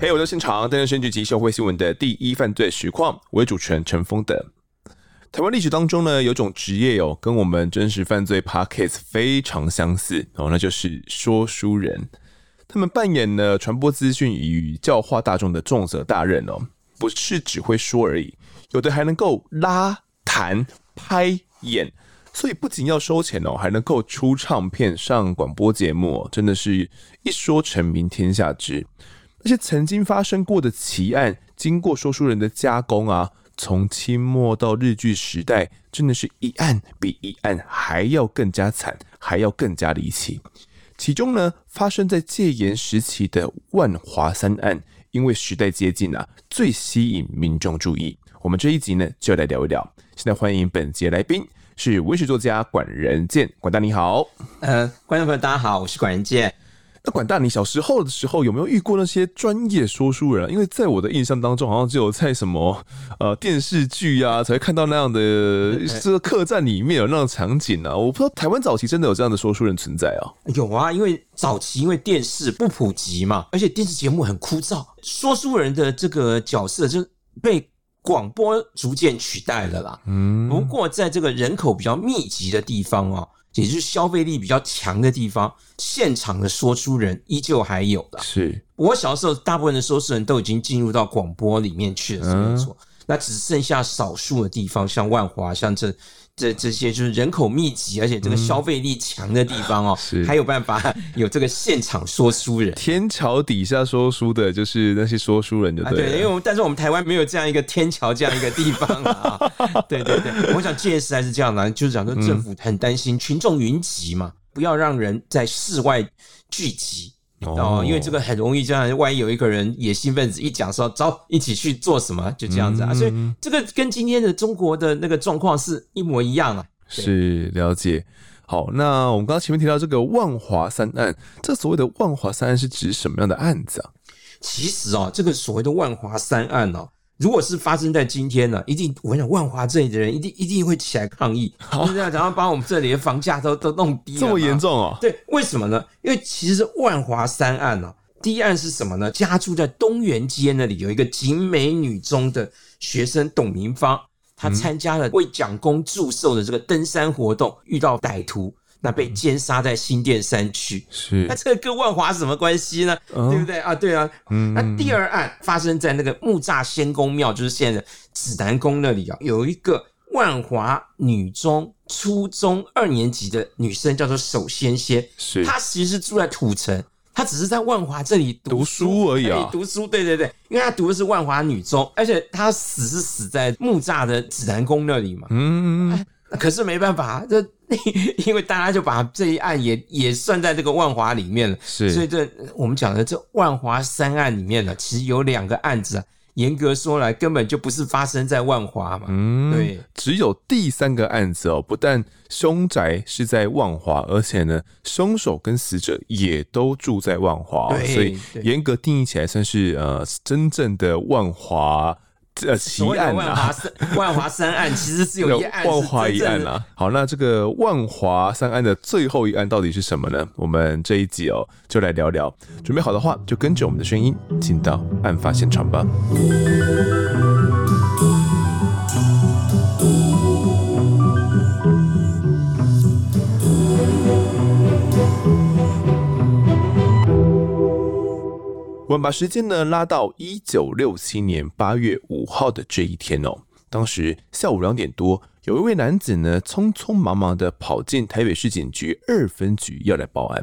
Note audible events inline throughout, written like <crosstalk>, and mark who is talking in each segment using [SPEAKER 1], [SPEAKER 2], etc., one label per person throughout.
[SPEAKER 1] 嘿，我在现场，担任选举及社会新闻的第一犯罪实况，我是主持人陈丰德。台湾历史当中呢，有种职业哦，跟我们真实犯罪 Podcast 非常相似哦，那就是说书人。他们扮演了传播资讯与教化大众的重责大任哦，不是只会说而已，有的还能够拉、弹、拍、演。所以不仅要收钱哦，还能够出唱片、上广播节目哦，真的是一说成名天下知。那些曾经发生过的奇案，经过说书人的加工啊，从清末到日据时代，真的是一案比一案还要更加惨，还要更加离奇。其中呢，发生在戒严时期的万华三案，因为时代接近啊，最吸引民众注意。我们这一集呢，就来聊一聊。现在欢迎本节来宾。是文学作家管仁健，管大你好。
[SPEAKER 2] 呃，观众朋友大家好，我是管仁健。
[SPEAKER 1] 那管大，你小时候的时候有没有遇过那些专业说书人？因为在我的印象当中，好像只有在什么呃电视剧啊，才会看到那样的这个 <laughs> 客栈里面有那种场景啊。我不知道台湾早期真的有这样的说书人存在啊？
[SPEAKER 2] 有啊，因为早期因为电视不普及嘛，而且电视节目很枯燥，说书人的这个角色就被。广播逐渐取代了啦，嗯，不过在这个人口比较密集的地方哦，也就是消费力比较强的地方，现场的说书人依旧还有的。
[SPEAKER 1] 是
[SPEAKER 2] 我小时候，大部分的说书人都已经进入到广播里面去了，是没错。那只剩下少数的地方，像万华，像这。这这些就是人口密集，而且这个消费力强的地方哦，
[SPEAKER 1] 是
[SPEAKER 2] 还有办法有这个现场说书人。
[SPEAKER 1] 天桥底下说书的，就是那些说书人就对，对、啊、对，因为我们但是我们台湾没有这样一个天桥这样一个地方啊。<laughs> 对对对，我想这件事还是这样的，就是讲说政府很担心群众云集嘛，不要让人在室外聚集。哦，因为这个很容易这样，万一有一个人野心分子一讲说走，一起去做什么，就这样子啊，所以这个跟今天的中国的那个状况是一模一样啊。是了解。好，那我们刚刚前面提到这个万华三案，这所谓的万华三案是指什么样的案子啊？
[SPEAKER 2] 其实啊，这个所谓的万华三案呢。如果是发生在今天呢，一定我跟你讲，万华这里的人一定一定会起来抗议，就这样，然后把我们这里的房价都 <laughs> 都弄低了。
[SPEAKER 1] 这么严重哦？
[SPEAKER 2] 对，为什么呢？因为其实万华三案呢，第一案是什么呢？家住在东园街那里有一个景美女中的学生董明芳，她参加了为蒋公祝寿的这个登山活动，遇到歹徒。那被奸杀在新店山区，
[SPEAKER 1] 是
[SPEAKER 2] 那这个跟万华什么关系呢？哦、对不对啊？对啊。嗯，那第二案发生在那个木栅仙公庙，就是现在的指南宫那里啊，有一个万华女中初中二年级的女生叫做守仙仙，是她其实是住在土城，她只是在万华这里
[SPEAKER 1] 读书，而已啊。
[SPEAKER 2] 读书，对对对，因为她读的是万华女中，而且她死是死在木栅的指南宫那里嘛。嗯。可是没办法，这 <laughs> 因为大家就把这一案也也算在这个万华里面了，是，所以这我们讲的这万华三案里面呢，其实有两个案子啊，严格说来根本就不是发生在万华嘛，嗯，对，
[SPEAKER 1] 只有第三个案子哦，不但凶宅是在万华，而且呢，凶手跟死者也都住在万华，所以严格定义起来算是呃真正的万华。呃，奇案啊，万华三 <laughs>
[SPEAKER 2] 万华三案其实是有一案，
[SPEAKER 1] 万华一案啊。好，那这个万华三案的最后一案到底是什么呢？我们这一集哦，就来聊聊。准备好的话，就跟着我们的声音进到案发现场吧。我们把时间呢拉到一九六七年八月五号的这一天哦，当时下午两点多，有一位男子呢匆匆忙忙的跑进台北市警局二分局要来报案。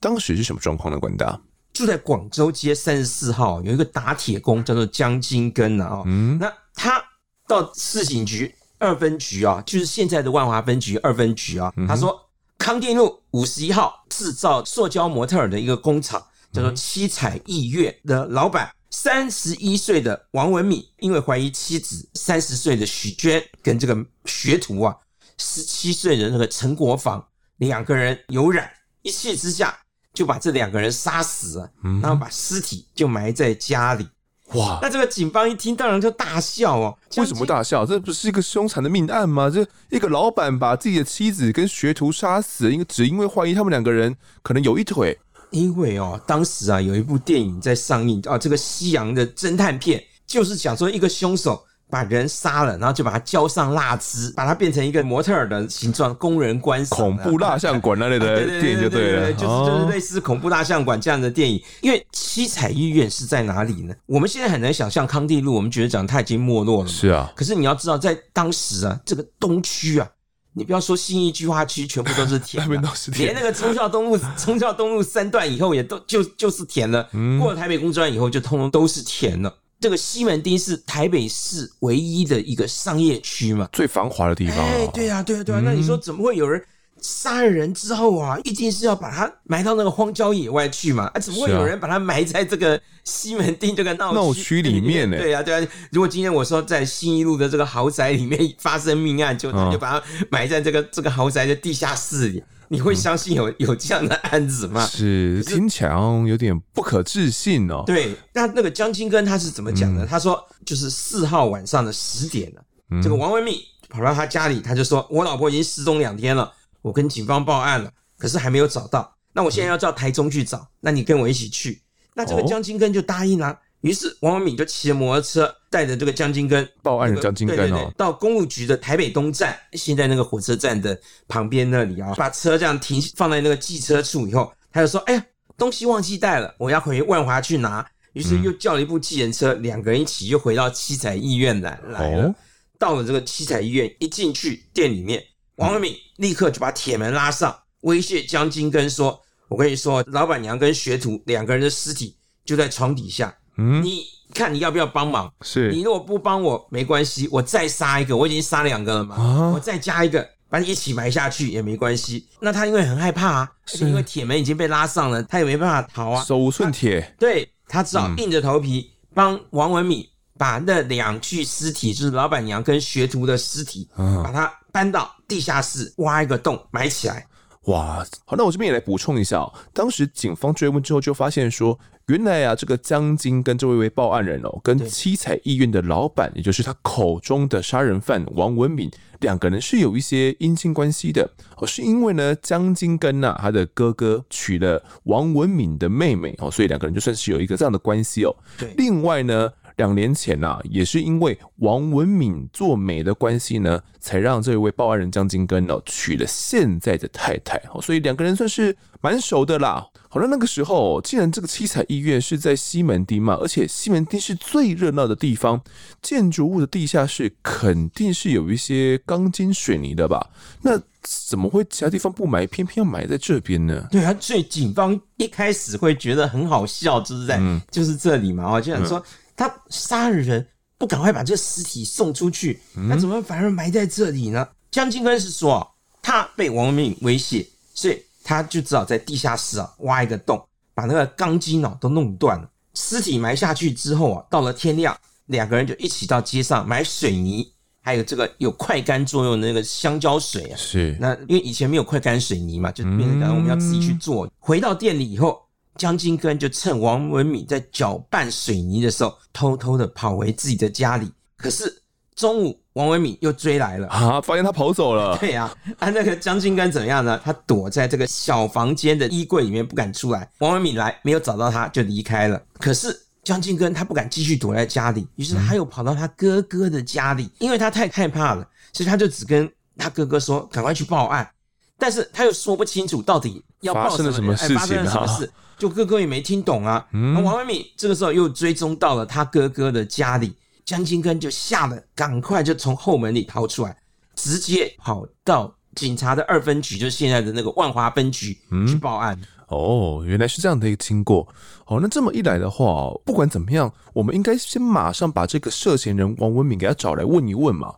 [SPEAKER 1] 当时是什么状况呢？管大
[SPEAKER 2] 住在广州街三十四号有一个打铁工叫做江金根啊，嗯，那他到市警局二分局啊，就是现在的万华分局二分局啊，他说康定路五十一号制造塑胶模特儿的一个工厂。叫做七彩艺苑的老板，三十一岁的王文敏，因为怀疑妻子三十岁的许娟跟这个学徒啊，十七岁的那个陈国防两个人有染，一气之下就把这两个人杀死了，然后把尸体就埋在家里。哇！那这个警方一听，当然就大笑哦。
[SPEAKER 1] 为什么大笑？这不是一个凶残的命案吗？这一个老板把自己的妻子跟学徒杀死，因为只因为怀疑他们两个人可能有一腿。
[SPEAKER 2] 因为哦，当时啊有一部电影在上映啊，这个西洋的侦探片，就是讲说一个凶手。把人杀了，然后就把他浇上蜡汁，把他变成一个模特儿的形状，供人观赏。
[SPEAKER 1] 恐怖蜡像馆那类的电影就对了，
[SPEAKER 2] 就是就是类似恐怖蜡像馆这样的电影。因为七彩医院是在哪里呢？我们现在很难想象康帝路，我们觉得讲它已经没落了。
[SPEAKER 1] 是啊，
[SPEAKER 2] 可是你要知道，在当时啊，这个东区啊，你不要说信义计划区，全部都是田，
[SPEAKER 1] 那边都是田，
[SPEAKER 2] 连那个忠孝东路、忠孝东路三段以后也都就就是田了。嗯，过了台北工专以后，就通通都是田了。这个西门町是台北市唯一的一个商业区嘛，
[SPEAKER 1] 最繁华的地方。
[SPEAKER 2] 哎，对啊，对啊，对啊。那你说怎么会有人杀了人之后啊，一定是要把他埋到那个荒郊野外去嘛？啊，怎么会有人把他埋在这个西门町这个闹
[SPEAKER 1] 闹区里面呢？
[SPEAKER 2] 对啊，对啊。如果今天我说在新一路的这个豪宅里面发生命案，就就把他埋在这个这个豪宅的地下室里。你会相信有有这样的案子吗？
[SPEAKER 1] 是，听起来有点不可置信哦。
[SPEAKER 2] 对，那那个江青根他是怎么讲的？嗯、他说，就是四号晚上的十点了，嗯、这个王文密跑到他家里，他就说：“我老婆已经失踪两天了，我跟警方报案了，可是还没有找到。那我现在要到台中去找，那你跟我一起去。”那这个江金根就答应了。哦于是王文敏就骑着摩托车，带着这个江金根
[SPEAKER 1] 报案的江金根哦，
[SPEAKER 2] 对对对，到公路局的台北东站，现在那个火车站的旁边那里啊，把车这样停放在那个寄车处以后，他就说：“哎呀，东西忘记带了，我要回万华去拿。”于是又叫了一部计程车，两个人一起又回到七彩医院来来了。到了这个七彩医院，一进去店里面，王文敏立刻就把铁门拉上，威胁江金根说：“我跟你说，老板娘跟学徒两个人的尸体就在床底下。”嗯，你看你要不要帮忙？
[SPEAKER 1] 是。
[SPEAKER 2] 你如果不帮我没关系，我再杀一个，我已经杀两个了嘛，啊、我再加一个，把你一起埋下去也没关系。那他因为很害怕啊，是。因为铁门已经被拉上了，他也没办法逃啊，
[SPEAKER 1] 手无寸铁，
[SPEAKER 2] 对，他只好硬着头皮帮王文敏把那两具尸体，就是老板娘跟学徒的尸体，啊、把它搬到地下室，挖一个洞埋起来。
[SPEAKER 1] 哇，好，那我这边也来补充一下哦。当时警方追问之后，就发现说，原来啊，这个江金跟这位位报案人哦，跟七彩医院的老板，也就是他口中的杀人犯王文敏，两个人是有一些姻亲关系的哦。是因为呢，江金跟呐，他的哥哥娶了王文敏的妹妹哦，所以两个人就算是有一个这样的关系哦。
[SPEAKER 2] 对，
[SPEAKER 1] 另外呢。两年前呐、啊，也是因为王文敏做媒的关系呢，才让这位报案人江金根哦娶了现在的太太，所以两个人算是蛮熟的啦。好了，那个时候既然这个七彩医院是在西门町嘛，而且西门町是最热闹的地方，建筑物的地下室肯定是有一些钢筋水泥的吧？那怎么会其他地方不埋，偏偏要埋在这边呢？
[SPEAKER 2] 对啊，所以警方一开始会觉得很好笑，就是在、嗯、就是这里嘛，我，就想说。嗯他杀了人，不赶快把这个尸体送出去，那怎么反而埋在这里呢？江金根是说，他被王文敏威胁，所以他就只好在地下室啊挖一个洞，把那个钢筋啊都弄断了。尸体埋下去之后啊，到了天亮，两个人就一起到街上买水泥，还有这个有快干作用的那个香蕉水啊。
[SPEAKER 1] 是，
[SPEAKER 2] 那因为以前没有快干水泥嘛，就变成讲我们要自己去做。回到店里以后。江金根就趁王文敏在搅拌水泥的时候，偷偷的跑回自己的家里。可是中午，王文敏又追来了
[SPEAKER 1] 啊！发现他跑走了。
[SPEAKER 2] 对呀、啊，啊，那个江金根怎么样呢？他躲在这个小房间的衣柜里面，不敢出来。王文敏来，没有找到他，就离开了。可是江金根他不敢继续躲在家里，于是他又跑到他哥哥的家里，因为他太害怕了，所以他就只跟他哥哥说：“赶快去报案。”但是他又说不清楚到底要报什么，
[SPEAKER 1] 发生了什么事情、啊？
[SPEAKER 2] 发生了什么事？就哥哥也没听懂啊。嗯，王文敏这个时候又追踪到了他哥哥的家里，江金根就吓得赶快就从后门里逃出来，直接跑到警察的二分局，就是现在的那个万华分局去报案。
[SPEAKER 1] 嗯、哦，原来是这样的一个经过。哦，那这么一来的话，不管怎么样，我们应该先马上把这个涉嫌人王文敏给他找来问一问嘛。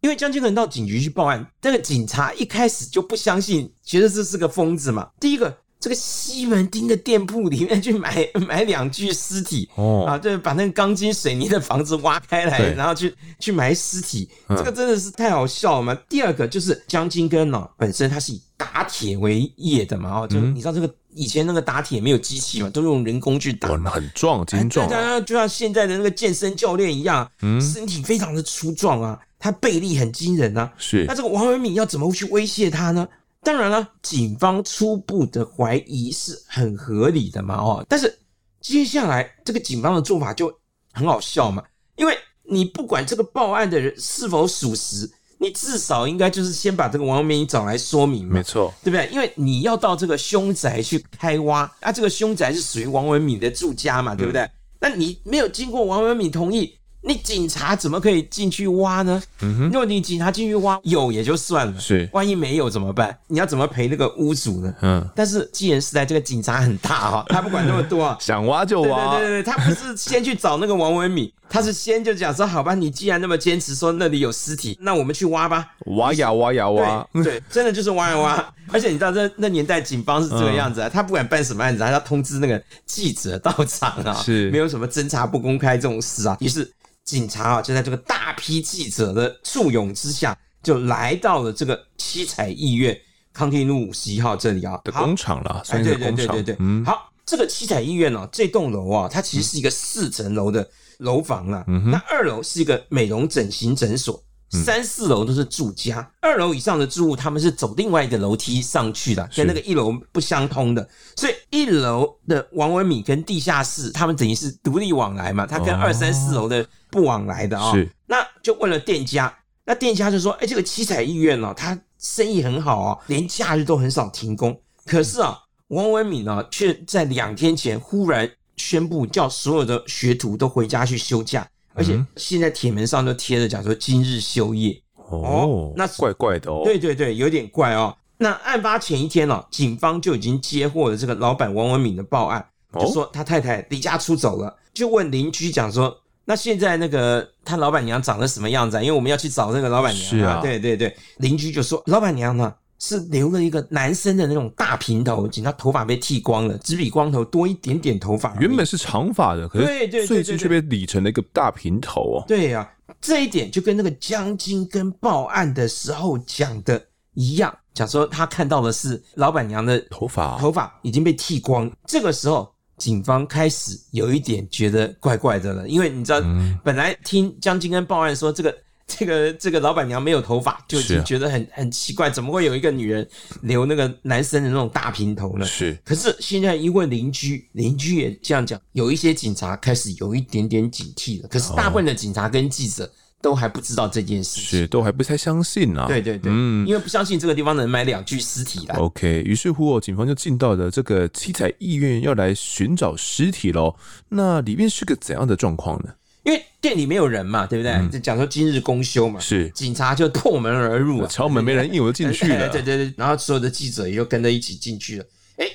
[SPEAKER 2] 因为江金根到警局去报案，那个警察一开始就不相信，觉得这是个疯子嘛。第一个。这个西门町的店铺里面去买 <laughs> 买两具尸体哦，啊，就把那个钢筋水泥的房子挖开来，然后去去埋尸体，嗯、这个真的是太好笑了嘛。第二个就是江金根哦，本身他是以打铁为业的嘛，哦，就你知道这个以前那个打铁没有机器嘛，都用人工去打，
[SPEAKER 1] 很壮，精
[SPEAKER 2] 壮、就像现在的那个健身教练一样，嗯，身体非常的粗壮啊，他背力很惊人啊。
[SPEAKER 1] 是，
[SPEAKER 2] 那这个王文敏要怎么去威胁他呢？当然了，警方初步的怀疑是很合理的嘛，哦，但是接下来这个警方的做法就很好笑嘛，因为你不管这个报案的人是否属实。你至少应该就是先把这个王文敏找来说明嘛，
[SPEAKER 1] 没错，
[SPEAKER 2] 对不对？因为你要到这个凶宅去开挖，啊，这个凶宅是属于王文敏的住家嘛，对不对？嗯、那你没有经过王文敏同意。你警察怎么可以进去挖呢？嗯哼，如果你警察进去挖有也就算了，
[SPEAKER 1] 是，
[SPEAKER 2] 万一没有怎么办？你要怎么赔那个屋主呢？嗯，但是既然是在这个警察很大哈，<laughs> 他不管那么多啊，
[SPEAKER 1] 想挖就挖，
[SPEAKER 2] 对对对对，他不是先去找那个王文敏，他是先就讲说，好吧，你既然那么坚持说那里有尸体，那我们去挖吧，
[SPEAKER 1] 挖呀挖呀挖，
[SPEAKER 2] 对，对，真的就是挖呀挖，<laughs> 而且你知道这那年代警方是这个样子啊，他不管办什么案子，他要通知那个记者到场啊，
[SPEAKER 1] 是，
[SPEAKER 2] 没有什么侦查不公开这种事啊，于是。警察啊，就在这个大批记者的簇拥之下，就来到了这个七彩医院康定路五十一号这里啊
[SPEAKER 1] 的工厂了。
[SPEAKER 2] 哎，对对对对对，嗯，好，这个七彩医院呢，这栋楼啊，它其实是一个四层楼的楼房啊。嗯，那二楼是一个美容整形诊所。三四楼都是住家，二楼以上的住户他们是走另外一个楼梯上去的，跟那个一楼不相通的，所以一楼的王文敏跟地下室他们等于是独立往来嘛，他跟二三四楼的不往来的啊、哦。那就问了店家，那店家就说：“哎，这个七彩医院哦，他生意很好啊、哦，连假日都很少停工。可是啊，王文敏呢，却在两天前忽然宣布叫所有的学徒都回家去休假。”而且现在铁门上都贴着讲说今日休业
[SPEAKER 1] 哦，那怪怪的哦。
[SPEAKER 2] 对对对，有点怪哦。那案发前一天哦，警方就已经接获了这个老板王文敏的报案，就说他太太离家出走了，就问邻居讲说，那现在那个他老板娘长得什么样子啊？因为我们要去找那个老板娘啊。
[SPEAKER 1] 是啊，
[SPEAKER 2] 对对对，邻居就说老板娘呢？是留了一个男生的那种大平头，仅他头发被剃光了，只比光头多一点点头发。
[SPEAKER 1] 原本是长发的，可是最近却被理成了一个大平头哦。
[SPEAKER 2] 对呀、啊，这一点就跟那个江金跟报案的时候讲的一样，讲说他看到的是老板娘的头发，头发已经被剃光。这个时候，警方开始有一点觉得怪怪的了，因为你知道，嗯、本来听江金跟报案说这个。这个这个老板娘没有头发，就已经觉得很很奇怪，怎么会有一个女人留那个男生的那种大平头呢？
[SPEAKER 1] 是。
[SPEAKER 2] 可是现在因为邻居，邻居也这样讲，有一些警察开始有一点点警惕了。可是大部分的警察跟记者都还不知道这件事情，
[SPEAKER 1] 是都还不太相信啊。
[SPEAKER 2] 对对对，嗯，因为不相信这个地方能埋两具尸体啦。
[SPEAKER 1] OK，于是乎哦，警方就进到了这个七彩医院，要来寻找尸体喽。那里面是个怎样的状况呢？
[SPEAKER 2] 因为店里没有人嘛，对不对？嗯、就讲说今日公休嘛，
[SPEAKER 1] 是
[SPEAKER 2] 警察就破门而入，
[SPEAKER 1] 敲门没人应，我就进去了。
[SPEAKER 2] 对对对，然后所有的记者也就跟着一起进去了。哎，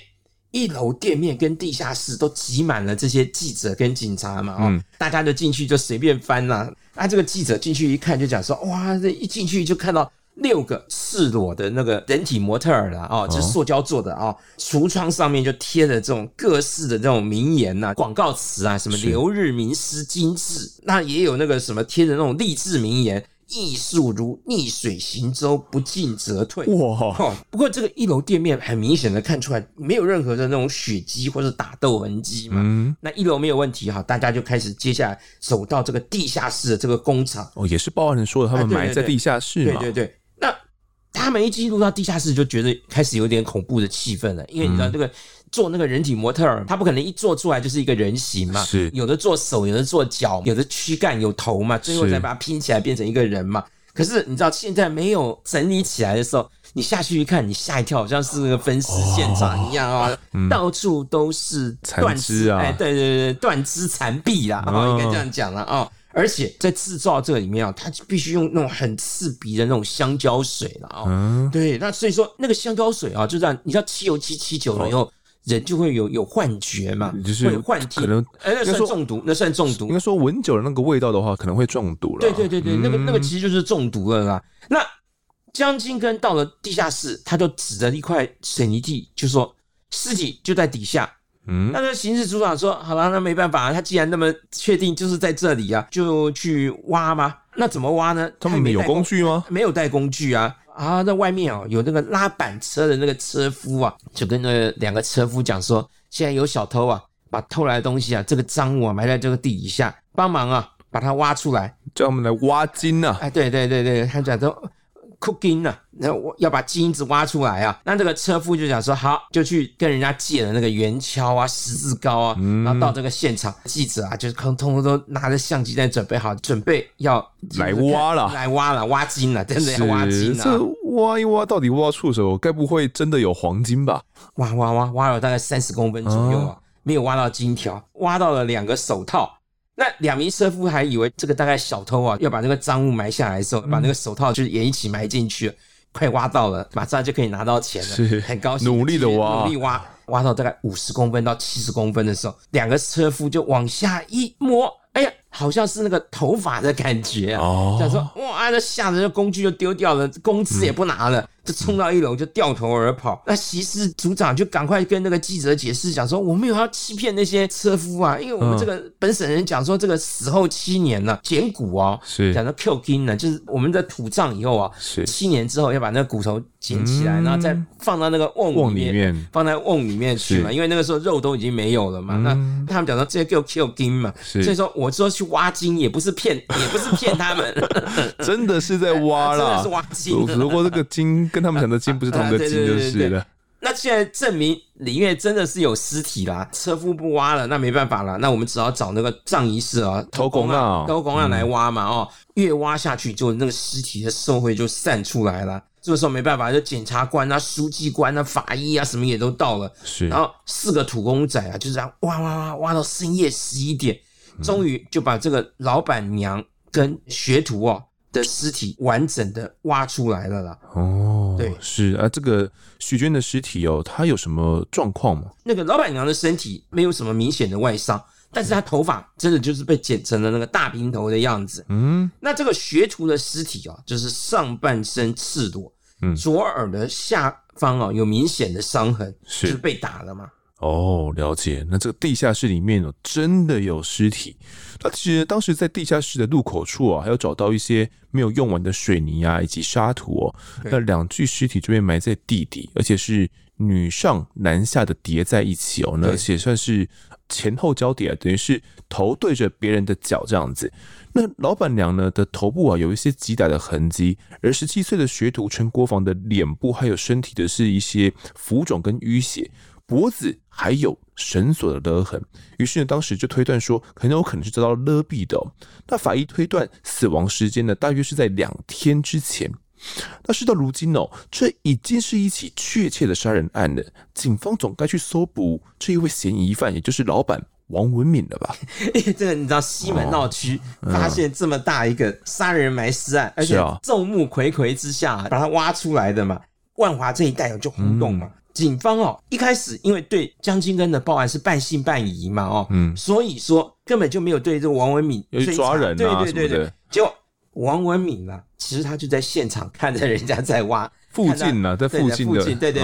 [SPEAKER 2] 一楼店面跟地下室都挤满了这些记者跟警察嘛，哦，嗯、大家就进去就随便翻啦。啊，这个记者进去一看就讲说，哇，这一进去就看到。六个赤裸的那个人体模特儿啦，哦，就是塑胶做的啊，橱窗上面就贴着这种各式的这种名言呐、广告词啊，什么留日名师精致，那也有那个什么贴着那种励志名言，艺术如逆水行舟，不进则退。哇，不过这个一楼店面很明显的看出来没有任何的那种血迹或者打斗痕迹嘛，嗯，那一楼没有问题哈，大家就开始接下来走到这个地下室的这个工厂。
[SPEAKER 1] 哦，也是报案人说的，他们埋在地下室嘛，
[SPEAKER 2] 对对对。他们一进入到地下室，就觉得开始有点恐怖的气氛了，因为你知道这个做那个人体模特儿，他不可能一做出来就是一个人形嘛，
[SPEAKER 1] 是。
[SPEAKER 2] 有的做手，有的做脚，有的躯干有头嘛，最后再把它拼起来变成一个人嘛。可是你知道现在没有整理起来的时候，你下去一看，你吓一跳，好像是那个分尸现场一样啊，到处都是断肢啊，哎，对对对，断肢残臂啦，应该这样讲了啊。而且在制造这个里面啊，它必须用那种很刺鼻的那种香蕉水了啊。嗯，对，那所以说那个香蕉水啊，就这样，你知道汽油漆漆久了以后，人就会有有幻觉嘛，就是会幻听，可能哎，那算中毒，那算中毒。
[SPEAKER 1] 应该说闻久了那个味道的话，可能会中毒了。
[SPEAKER 2] 对对对对，那个那个其实就是中毒了啦。那江金根到了地下室，他就指着一块水泥地，就说尸体就在底下。嗯，那个刑事组长说：“好了，那没办法，他既然那么确定就是在这里啊，就去挖吗？那怎么挖呢？
[SPEAKER 1] 他们没有工具吗？
[SPEAKER 2] 没有带工具啊！啊，在外面哦，有那个拉板车的那个车夫啊，就跟那两个车夫讲说，现在有小偷啊，把偷来的东西啊，这个赃物啊，埋在这个地底下，帮忙啊，把它挖出来，
[SPEAKER 1] 叫我们来挖金啊！
[SPEAKER 2] 哎，对对对对，他讲说。”库金呢，那我要把金子挖出来啊。那这个车夫就想说好，就去跟人家借了那个圆锹啊、十字镐啊，嗯、然后到这个现场，记者啊，就是通通都拿着相机在准备好，准备要
[SPEAKER 1] 来挖了，
[SPEAKER 2] 来挖了，挖金了，真的要挖金了。
[SPEAKER 1] 这挖一挖，到底挖出什么，该不会真的有黄金吧？
[SPEAKER 2] 挖挖挖，挖了大概三十公分左右啊，没有挖到金条，挖到了两个手套。那两名车夫还以为这个大概小偷啊要把那个赃物埋下来的时候，把那个手套就是也一起埋进去了，快挖到了，马上就可以拿到钱了，是。很高兴，
[SPEAKER 1] 努力的挖，
[SPEAKER 2] 努力挖，挖到大概五十公分到七十公分的时候，两个车夫就往下一摸，哎呀！好像是那个头发的感觉啊，哦、想说哇，那吓得工具就丢掉了，工资也不拿了，嗯、就冲到一楼就掉头而跑。嗯、那席斯组长就赶快跟那个记者解释，讲说我没有要欺骗那些车夫啊，因为我们这个本省人讲说这个死后七年呢，捡骨啊，是讲到 Q 金呢，就是我们的土葬以后啊，是七年之后要把那个骨头捡起来，嗯、然后再放到那个瓮里面，放在瓮里面去嘛，因为那个时候肉都已经没有了嘛。嗯、那他们讲说这个叫 Q 金嘛，是所以说我说去。挖金也不是骗，也不是骗他们，<laughs>
[SPEAKER 1] 真的是在挖了，<laughs>
[SPEAKER 2] 真的是挖金。
[SPEAKER 1] 如果这个金跟他们讲的金不是同个金，就是了。
[SPEAKER 2] 那现在证明里面真的是有尸体啦，车夫不挖了，那没办法了，那我们只好找那个葬仪社啊，
[SPEAKER 1] 偷工啊，
[SPEAKER 2] 偷工啊来挖嘛。哦，越挖下去，就那个尸体的受灰就散出来了。这个时候没办法，就检察官啊、书记官啊、法医啊，什么也都到了。是，然后四个土工仔啊，就这样挖挖挖挖到深夜十一点。终于就把这个老板娘跟学徒哦的尸体完整的挖出来了啦。
[SPEAKER 1] 哦，对，是啊，这个许娟的尸体哦，她有什么状况吗？
[SPEAKER 2] 那个老板娘的身体没有什么明显的外伤，但是她头发真的就是被剪成了那个大平头的样子。嗯，那这个学徒的尸体哦，就是上半身赤裸，嗯，左耳的下方啊有明显的伤痕，是，就是被打了嘛。
[SPEAKER 1] 哦，了解。那这个地下室里面有，真的有尸体。那其实当时在地下室的入口处啊，还有找到一些没有用完的水泥啊，以及沙土哦。那两具尸体就被埋在地底，而且是女上男下的叠在一起哦。那而且算是前后交叠啊，等于是头对着别人的脚这样子。那老板娘呢的头部啊，有一些击打的痕迹，而十七岁的学徒陈国防的脸部还有身体的是一些浮肿跟淤血。脖子还有绳索的勒痕，于是呢，当时就推断说，很有可能是遭到勒毙的哦。那法医推断死亡时间呢，大约是在两天之前。那事到如今哦，这已经是一起确切的杀人案了。警方总该去搜捕这一位嫌疑犯，也就是老板王文敏了吧？<laughs>
[SPEAKER 2] 这个你知道，西门闹区发现这么大一个杀人埋尸案，而且众目睽睽之下把它挖出来的嘛，万华这一带就轰动嘛。嗯警方哦，一开始因为对江金根的报案是半信半疑嘛，哦，嗯，所以说根本就没有对这个王文敏
[SPEAKER 1] 去抓人啊，
[SPEAKER 2] 对对对对，结果王文敏啊，其实他就在现场看着人家在挖
[SPEAKER 1] 附近呢，在附近的，
[SPEAKER 2] 对对对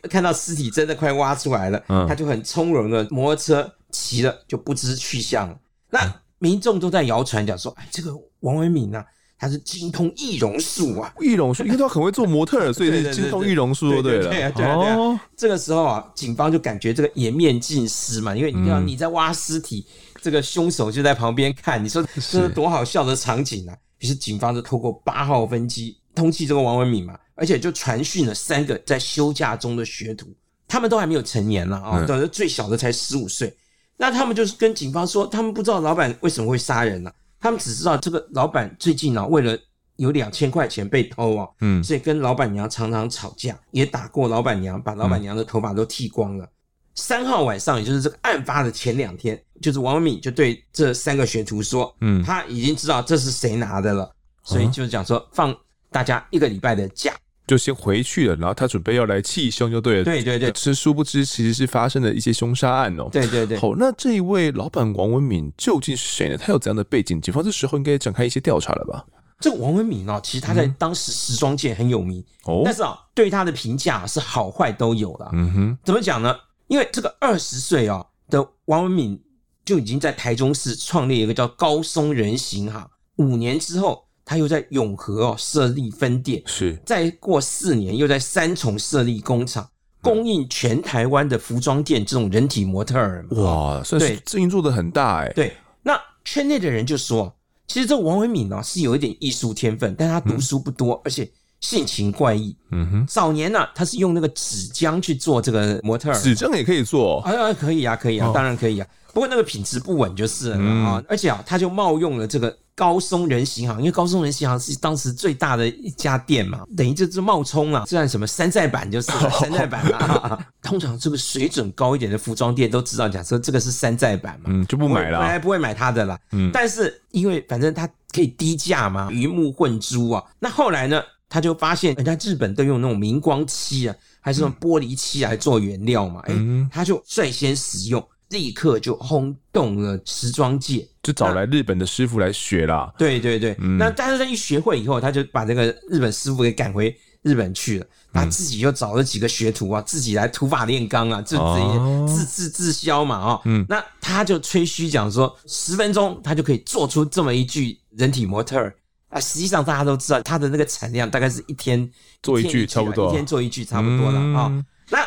[SPEAKER 2] 对，看到尸体真的快挖出来了，他就很从容的摩托车骑了，就不知去向了。那民众都在谣传讲说，哎，这个王文敏啊。他是精通易容术啊，
[SPEAKER 1] 易容术，因为他很会做模特儿，所以是精通易容术，对了。对啊，对啊，对啊。
[SPEAKER 2] 这个时候啊，警方就感觉这个颜面尽失嘛，因为你看你在挖尸体，嗯、这个凶手就在旁边看，你说这是多好笑的场景啊！于是，警方就透过八号分机通缉这个王文敏嘛，而且就传讯了三个在休假中的学徒，他们都还没有成年了啊，等于、嗯、最小的才十五岁。那他们就是跟警方说，他们不知道老板为什么会杀人呢、啊？他们只知道这个老板最近呢、啊，为了有两千块钱被偷啊，嗯，所以跟老板娘常常吵架，也打过老板娘，把老板娘的头发都剃光了。三、嗯、号晚上，也就是这个案发的前两天，就是王文敏就对这三个学徒说，嗯，他已经知道这是谁拿的了，所以就是讲说放大家一个礼拜的假。
[SPEAKER 1] 就先回去了，然后他准备要来气凶，就对了。
[SPEAKER 2] 对对对，
[SPEAKER 1] 是殊不知其实是发生了一些凶杀案哦。
[SPEAKER 2] 对对对。
[SPEAKER 1] 好，那这一位老板王文敏究竟是谁呢？他有怎样的背景？警方这时候应该展开一些调查了吧？
[SPEAKER 2] 这个王文敏啊，其实他在当时时装界很有名哦，嗯、但是啊，对他的评价是好坏都有了。嗯哼，怎么讲呢？因为这个二十岁啊的王文敏就已经在台中市创立一个叫高松人行哈，五年之后。他又在永和哦设立分店，是。再过四年又在三重设立工厂，供应全台湾的服装店这种人体模特儿。
[SPEAKER 1] 哇，算是生意做得很大哎。
[SPEAKER 2] 对，那圈内的人就说，其实这王文敏呢是有一点艺术天分，但他读书不多，嗯、而且性情怪异。嗯哼，早年呢、啊，他是用那个纸浆去做这个模特儿，
[SPEAKER 1] 纸浆也可以做，
[SPEAKER 2] 啊，可以啊，可以啊，当然可以啊。不过那个品质不稳就是了啊，嗯、而且啊，他就冒用了这个高松人行行，因为高松人行行是当时最大的一家店嘛，等于就是冒充了，这算什么山寨版就是了 <laughs> 山寨版嘛。<laughs> 通常这个水准高一点的服装店都知道，讲说这个是山寨版嘛，
[SPEAKER 1] 嗯，就不买了，
[SPEAKER 2] 本来不会买他的啦。嗯，但是因为反正他可以低价嘛，鱼目混珠啊。那后来呢，他就发现人家日本都用那种明光漆啊，还是用玻璃漆来做原料嘛，哎、嗯，他就率先使用。立刻就轰动了时装界，
[SPEAKER 1] 就找来日本的师傅来学啦。
[SPEAKER 2] 对对对，嗯、那但是他一学会以后，他就把这个日本师傅给赶回日本去了。他自己又找了几个学徒啊，自己来土法炼钢啊，就自己自制自销嘛啊。嗯，那他就吹嘘讲说，十分钟他就可以做出这么一具人体模特儿啊。实际上大家都知道，它的那个产量大概是一天
[SPEAKER 1] 做一句差不多，
[SPEAKER 2] 一天做一句差不多了啊。嗯、那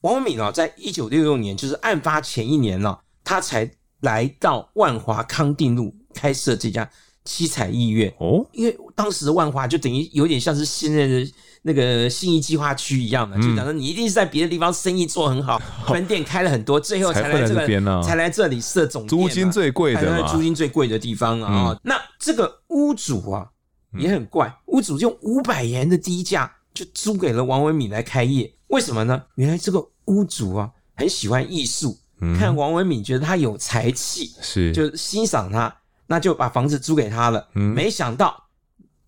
[SPEAKER 2] 王文敏啊，在一九六六年，就是案发前一年呢，他才来到万华康定路开设这家七彩艺苑哦。因为当时的万华就等于有点像是现在的那个信义计划区一样的，就讲说你一定是在别的地方生意做很好，分店开了很多，最后才来这个，才来这里设总店，
[SPEAKER 1] 租金最贵的，
[SPEAKER 2] 租金最贵的地方啊。那这个屋主啊也很怪，屋主用五百元的低价就租给了王文敏来开业。为什么呢？原来这个屋主啊很喜欢艺术，嗯、看王文敏觉得他有才气，是就欣赏他，那就把房子租给他了。嗯、没想到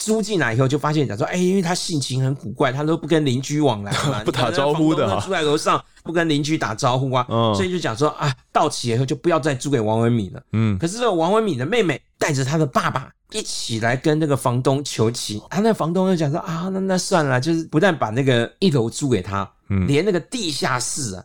[SPEAKER 2] 租进来以后就发现，讲说，哎，因为他性情很古怪，他都不跟邻居往来嘛，<laughs>
[SPEAKER 1] 不打招呼的，
[SPEAKER 2] 住在楼上不跟邻居打招呼啊，嗯、所以就讲说啊，到期以后就不要再租给王文敏了。嗯，可是这个王文敏的妹妹带着她的爸爸。一起来跟那个房东求情，他那房东就讲说啊，那那算了，就是不但把那个一楼租给他，嗯，连那个地下室啊，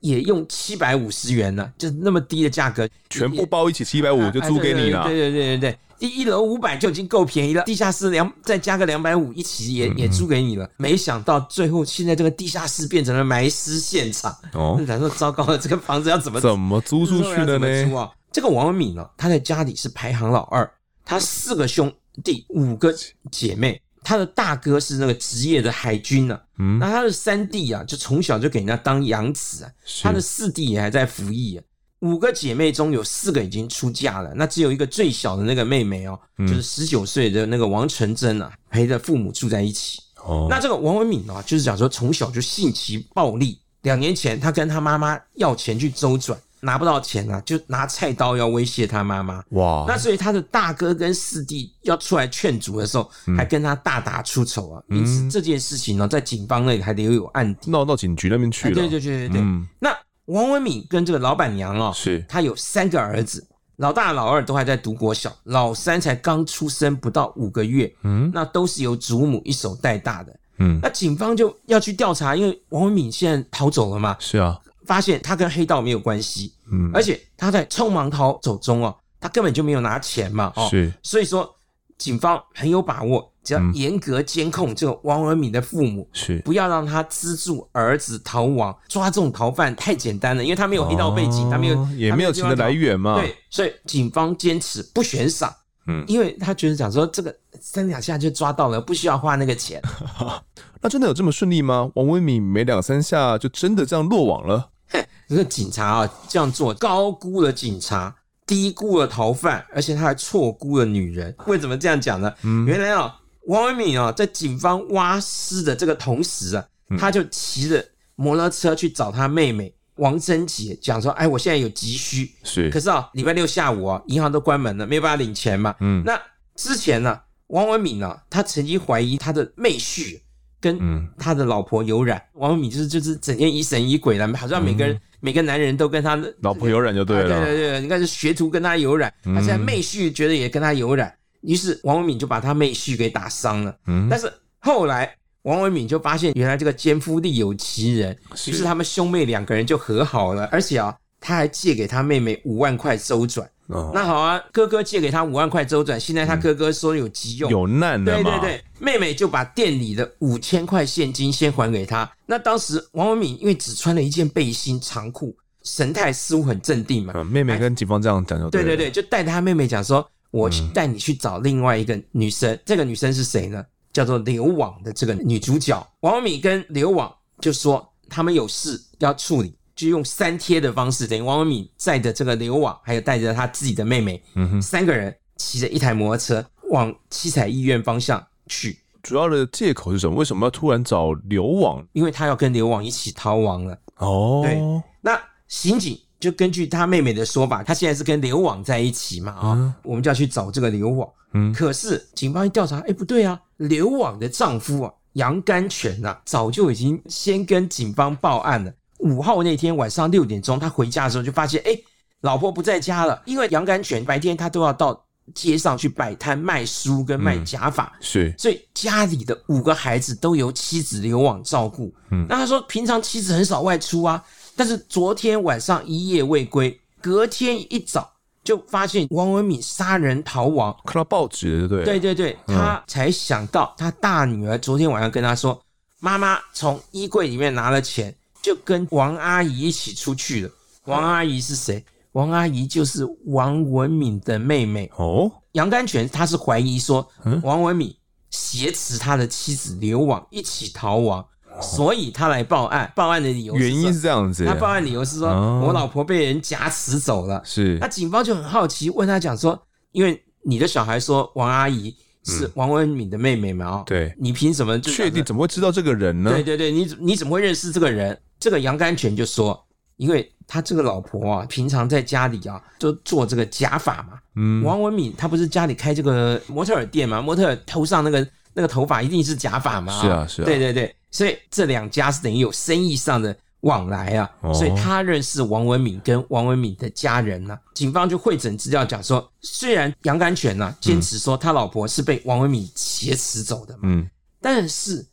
[SPEAKER 2] 也用七百五十元呢，就那么低的价格，
[SPEAKER 1] 全部包一起七百五就租给你了。
[SPEAKER 2] 对对对对对，第一楼五百就已经够便宜了，地下室两再加个两百五，一起也也租给你了。没想到最后现在这个地下室变成了埋尸现场哦，他说糟糕了，这个房子要怎么
[SPEAKER 1] 怎么租出去的呢？啊，
[SPEAKER 2] 这个王文敏呢，他在家里是排行老二。他四个兄弟，五个姐妹。他的大哥是那个职业的海军呢、啊。嗯，那他的三弟啊，就从小就给人家当养子啊。是他的四弟也还在服役啊。五个姐妹中有四个已经出嫁了，那只有一个最小的那个妹妹哦，嗯、就是十九岁的那个王纯珍啊，陪着父母住在一起。哦，那这个王文敏啊，就是讲说从小就性情暴戾。两年前，他跟他妈妈要钱去周转。拿不到钱啊，就拿菜刀要威胁他妈妈。哇！那所以他的大哥跟四弟要出来劝阻的时候，嗯、还跟他大打出手啊。因此这件事情呢，在警方那里还留有案底，
[SPEAKER 1] 闹到警局那边去了。
[SPEAKER 2] 对对对对对。嗯、那王文敏跟这个老板娘啊、喔，是他有三个儿子，老大老二都还在读国小，老三才刚出生不到五个月。嗯，那都是由祖母一手带大的。嗯，那警方就要去调查，因为王文敏现在逃走了嘛。
[SPEAKER 1] 是啊。
[SPEAKER 2] 发现他跟黑道没有关系，嗯，而且他在匆忙逃走中哦，他根本就没有拿钱嘛，哦，是，所以说警方很有把握，只要严格监控这个王文敏的父母，是，不要让他资助儿子逃亡，抓这种逃犯太简单了，因为他没有黑道背景，他没有
[SPEAKER 1] 也没有钱的来源嘛，
[SPEAKER 2] 对，所以警方坚持不悬赏，嗯，因为他觉得讲说这个三两下就抓到了，不需要花那个钱，<laughs>
[SPEAKER 1] 那真的有这么顺利吗？王文敏没两三下就真的这样落网了？<laughs>
[SPEAKER 2] 这个警察啊，这样做高估了警察，低估了逃犯，而且他还错估了女人。为什么这样讲呢？嗯，原来啊，王文敏啊，在警方挖尸的这个同时啊，他就骑着摩托车去找他妹妹王贞杰，讲说：“哎，我现在有急需。”是，可是啊，礼拜六下午啊，银行都关门了，没有办法领钱嘛。嗯，那之前呢，王文敏啊，他曾经怀疑他的妹婿。跟他的老婆有染，王文敏就是就是整天疑神疑鬼的，好像每个人、嗯、每个男人都跟他的
[SPEAKER 1] 老婆有染就对了。
[SPEAKER 2] 啊、对对对，应该是学徒跟他有染，嗯、他现在妹婿觉得也跟他有染，于是王文敏就把他妹婿给打伤了。嗯，但是后来王文敏就发现原来这个奸夫另有其人，于是，是他们兄妹两个人就和好了，而且啊，他还借给他妹妹五万块周转。哦，那好啊，哥哥借给他五万块周转，现在他哥哥说有急用，
[SPEAKER 1] 有难的嘛。
[SPEAKER 2] 对对对，妹妹就把店里的五千块现金先还给他。那当时王文敏因为只穿了一件背心长裤，神态似乎很镇定嘛。
[SPEAKER 1] 妹妹跟警方这样讲就对。
[SPEAKER 2] 对对对，就带着他妹妹讲说：“我去带你去找另外一个女生，这个女生是谁呢？叫做刘网的这个女主角。王文敏跟刘网就说他们有事要处理，就用三贴的方式，等于王文敏载着这个刘网，还有带着他自己的妹妹，嗯哼，三个人骑着一台摩托车往七彩医院方向去。
[SPEAKER 1] 主要的借口是什么？为什么要突然找刘网？
[SPEAKER 2] 因为他要跟刘网一起逃亡了。
[SPEAKER 1] 哦，
[SPEAKER 2] 对，那刑警就根据他妹妹的说法，他现在是跟刘网在一起嘛？啊、嗯，我们就要去找这个刘网。嗯，可是警方一调查，哎，不对啊，刘网的丈夫啊，杨甘泉啊，早就已经先跟警方报案了。五号那天晚上六点钟，他回家的时候就发现，哎，老婆不在家了，因为杨甘泉白天他都要到。街上去摆摊卖书跟卖假发，
[SPEAKER 1] 嗯，是，
[SPEAKER 2] 所以家里的五个孩子都由妻子刘网照顾。嗯，那他说平常妻子很少外出啊，但是昨天晚上一夜未归，隔天一早就发现王文敏杀人逃亡，
[SPEAKER 1] 看到报纸了，对，
[SPEAKER 2] 对对对，他才想到他大女儿昨天晚上跟他说，妈妈从衣柜里面拿了钱，就跟王阿姨一起出去了。王阿姨是谁？王阿姨就是王文敏的妹妹哦。杨甘泉他是怀疑说，王文敏挟持他的妻子刘网一起逃亡，所以他来报案。报案的理由
[SPEAKER 1] 原因是这样子，
[SPEAKER 2] 他报案理由是说我老婆被人挟持走了。
[SPEAKER 1] 是，
[SPEAKER 2] 那警方就很好奇，问他讲说，因为你的小孩说王阿姨是王文敏的妹妹嘛？哦，
[SPEAKER 1] 对，
[SPEAKER 2] 你凭什么确
[SPEAKER 1] 定？怎么会知道这个人呢？
[SPEAKER 2] 对对对，你你怎么会认识这个人？这个杨甘泉就说。因为他这个老婆啊，平常在家里啊，就做这个假发嘛。嗯，王文敏他不是家里开这个模特儿店嘛？模特儿头上那个那个头发一定是假发嘛？
[SPEAKER 1] 是啊，是啊。
[SPEAKER 2] 对对对，所以这两家是等于有生意上的往来啊。哦、所以他认识王文敏跟王文敏的家人呢、啊。警方就汇整资料讲说，虽然杨甘泉呢、啊、坚持说他老婆是被王文敏挟持走的嘛，嗯，但是。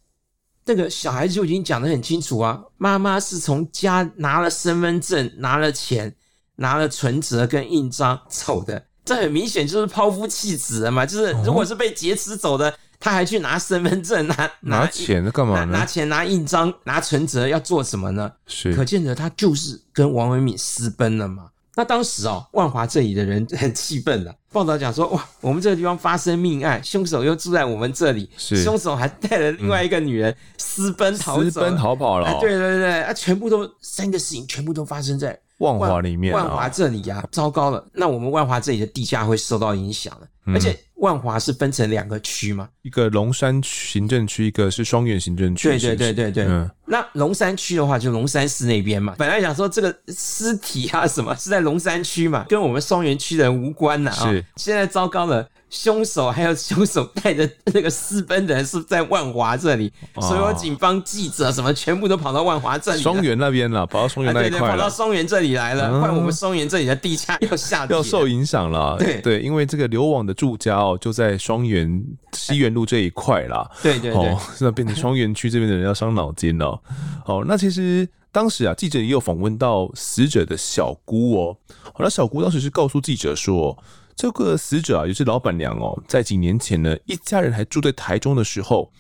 [SPEAKER 2] 这个小孩子就已经讲得很清楚啊，妈妈是从家拿了身份证、拿了钱、拿了存折跟印章走的，这很明显就是抛夫弃子了嘛。就是如果是被劫持走的，他还去拿身份证、拿拿，
[SPEAKER 1] 拿钱干嘛呢？
[SPEAKER 2] 拿，拿钱、拿印章、拿存折要做什么呢？
[SPEAKER 1] 是，
[SPEAKER 2] 可见得他就是跟王文敏私奔了嘛。那当时哦，万华这里的人很气愤的。报道讲说，哇，我们这个地方发生命案，凶手又住在我们这里，凶手还带了另外一个女人私奔逃走，
[SPEAKER 1] 私奔逃跑了。
[SPEAKER 2] 对对对，啊，全部都三个事情，全部都发生在
[SPEAKER 1] 万华里面，
[SPEAKER 2] 万华这里呀，糟糕了，那我们万华这里的地价会受到影响了，而且。万华是分成两个区嘛，
[SPEAKER 1] 一个龙山行政区，一个是双园行政区。
[SPEAKER 2] 对对对对对。嗯，那龙山区的话，就龙山寺那边嘛。本来想说这个尸体啊什么是在龙山区嘛，跟我们双园区的人无关呐啊。是。现在糟糕了。凶手还有凶手带着那个私奔的人是在万华这里，所有警方记者什么全部都跑到万华这里，
[SPEAKER 1] 双园那边了，跑到双园那一块跑
[SPEAKER 2] 到双园这里来了，换我们双园这里的地价要下跌，
[SPEAKER 1] 要受影响了。对对，因为这个流网的住家哦，就在双园西园路这一块啦。
[SPEAKER 2] 对对对，
[SPEAKER 1] 现在变成双园区这边的人要伤脑筋了。<laughs> 哦，那其实当时啊，记者也有访问到死者的小姑哦，那小姑当时是告诉记者说。这个死者啊，也是老板娘哦，在几年前呢，一家人还住在台中的时候，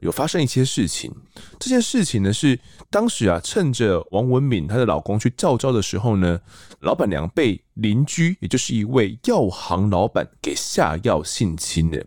[SPEAKER 1] 有发生一些事情。这件事情呢，是当时啊，趁着王文敏她的老公去教招的时候呢，老板娘被邻居，也就是一位药行老板给下药性侵的。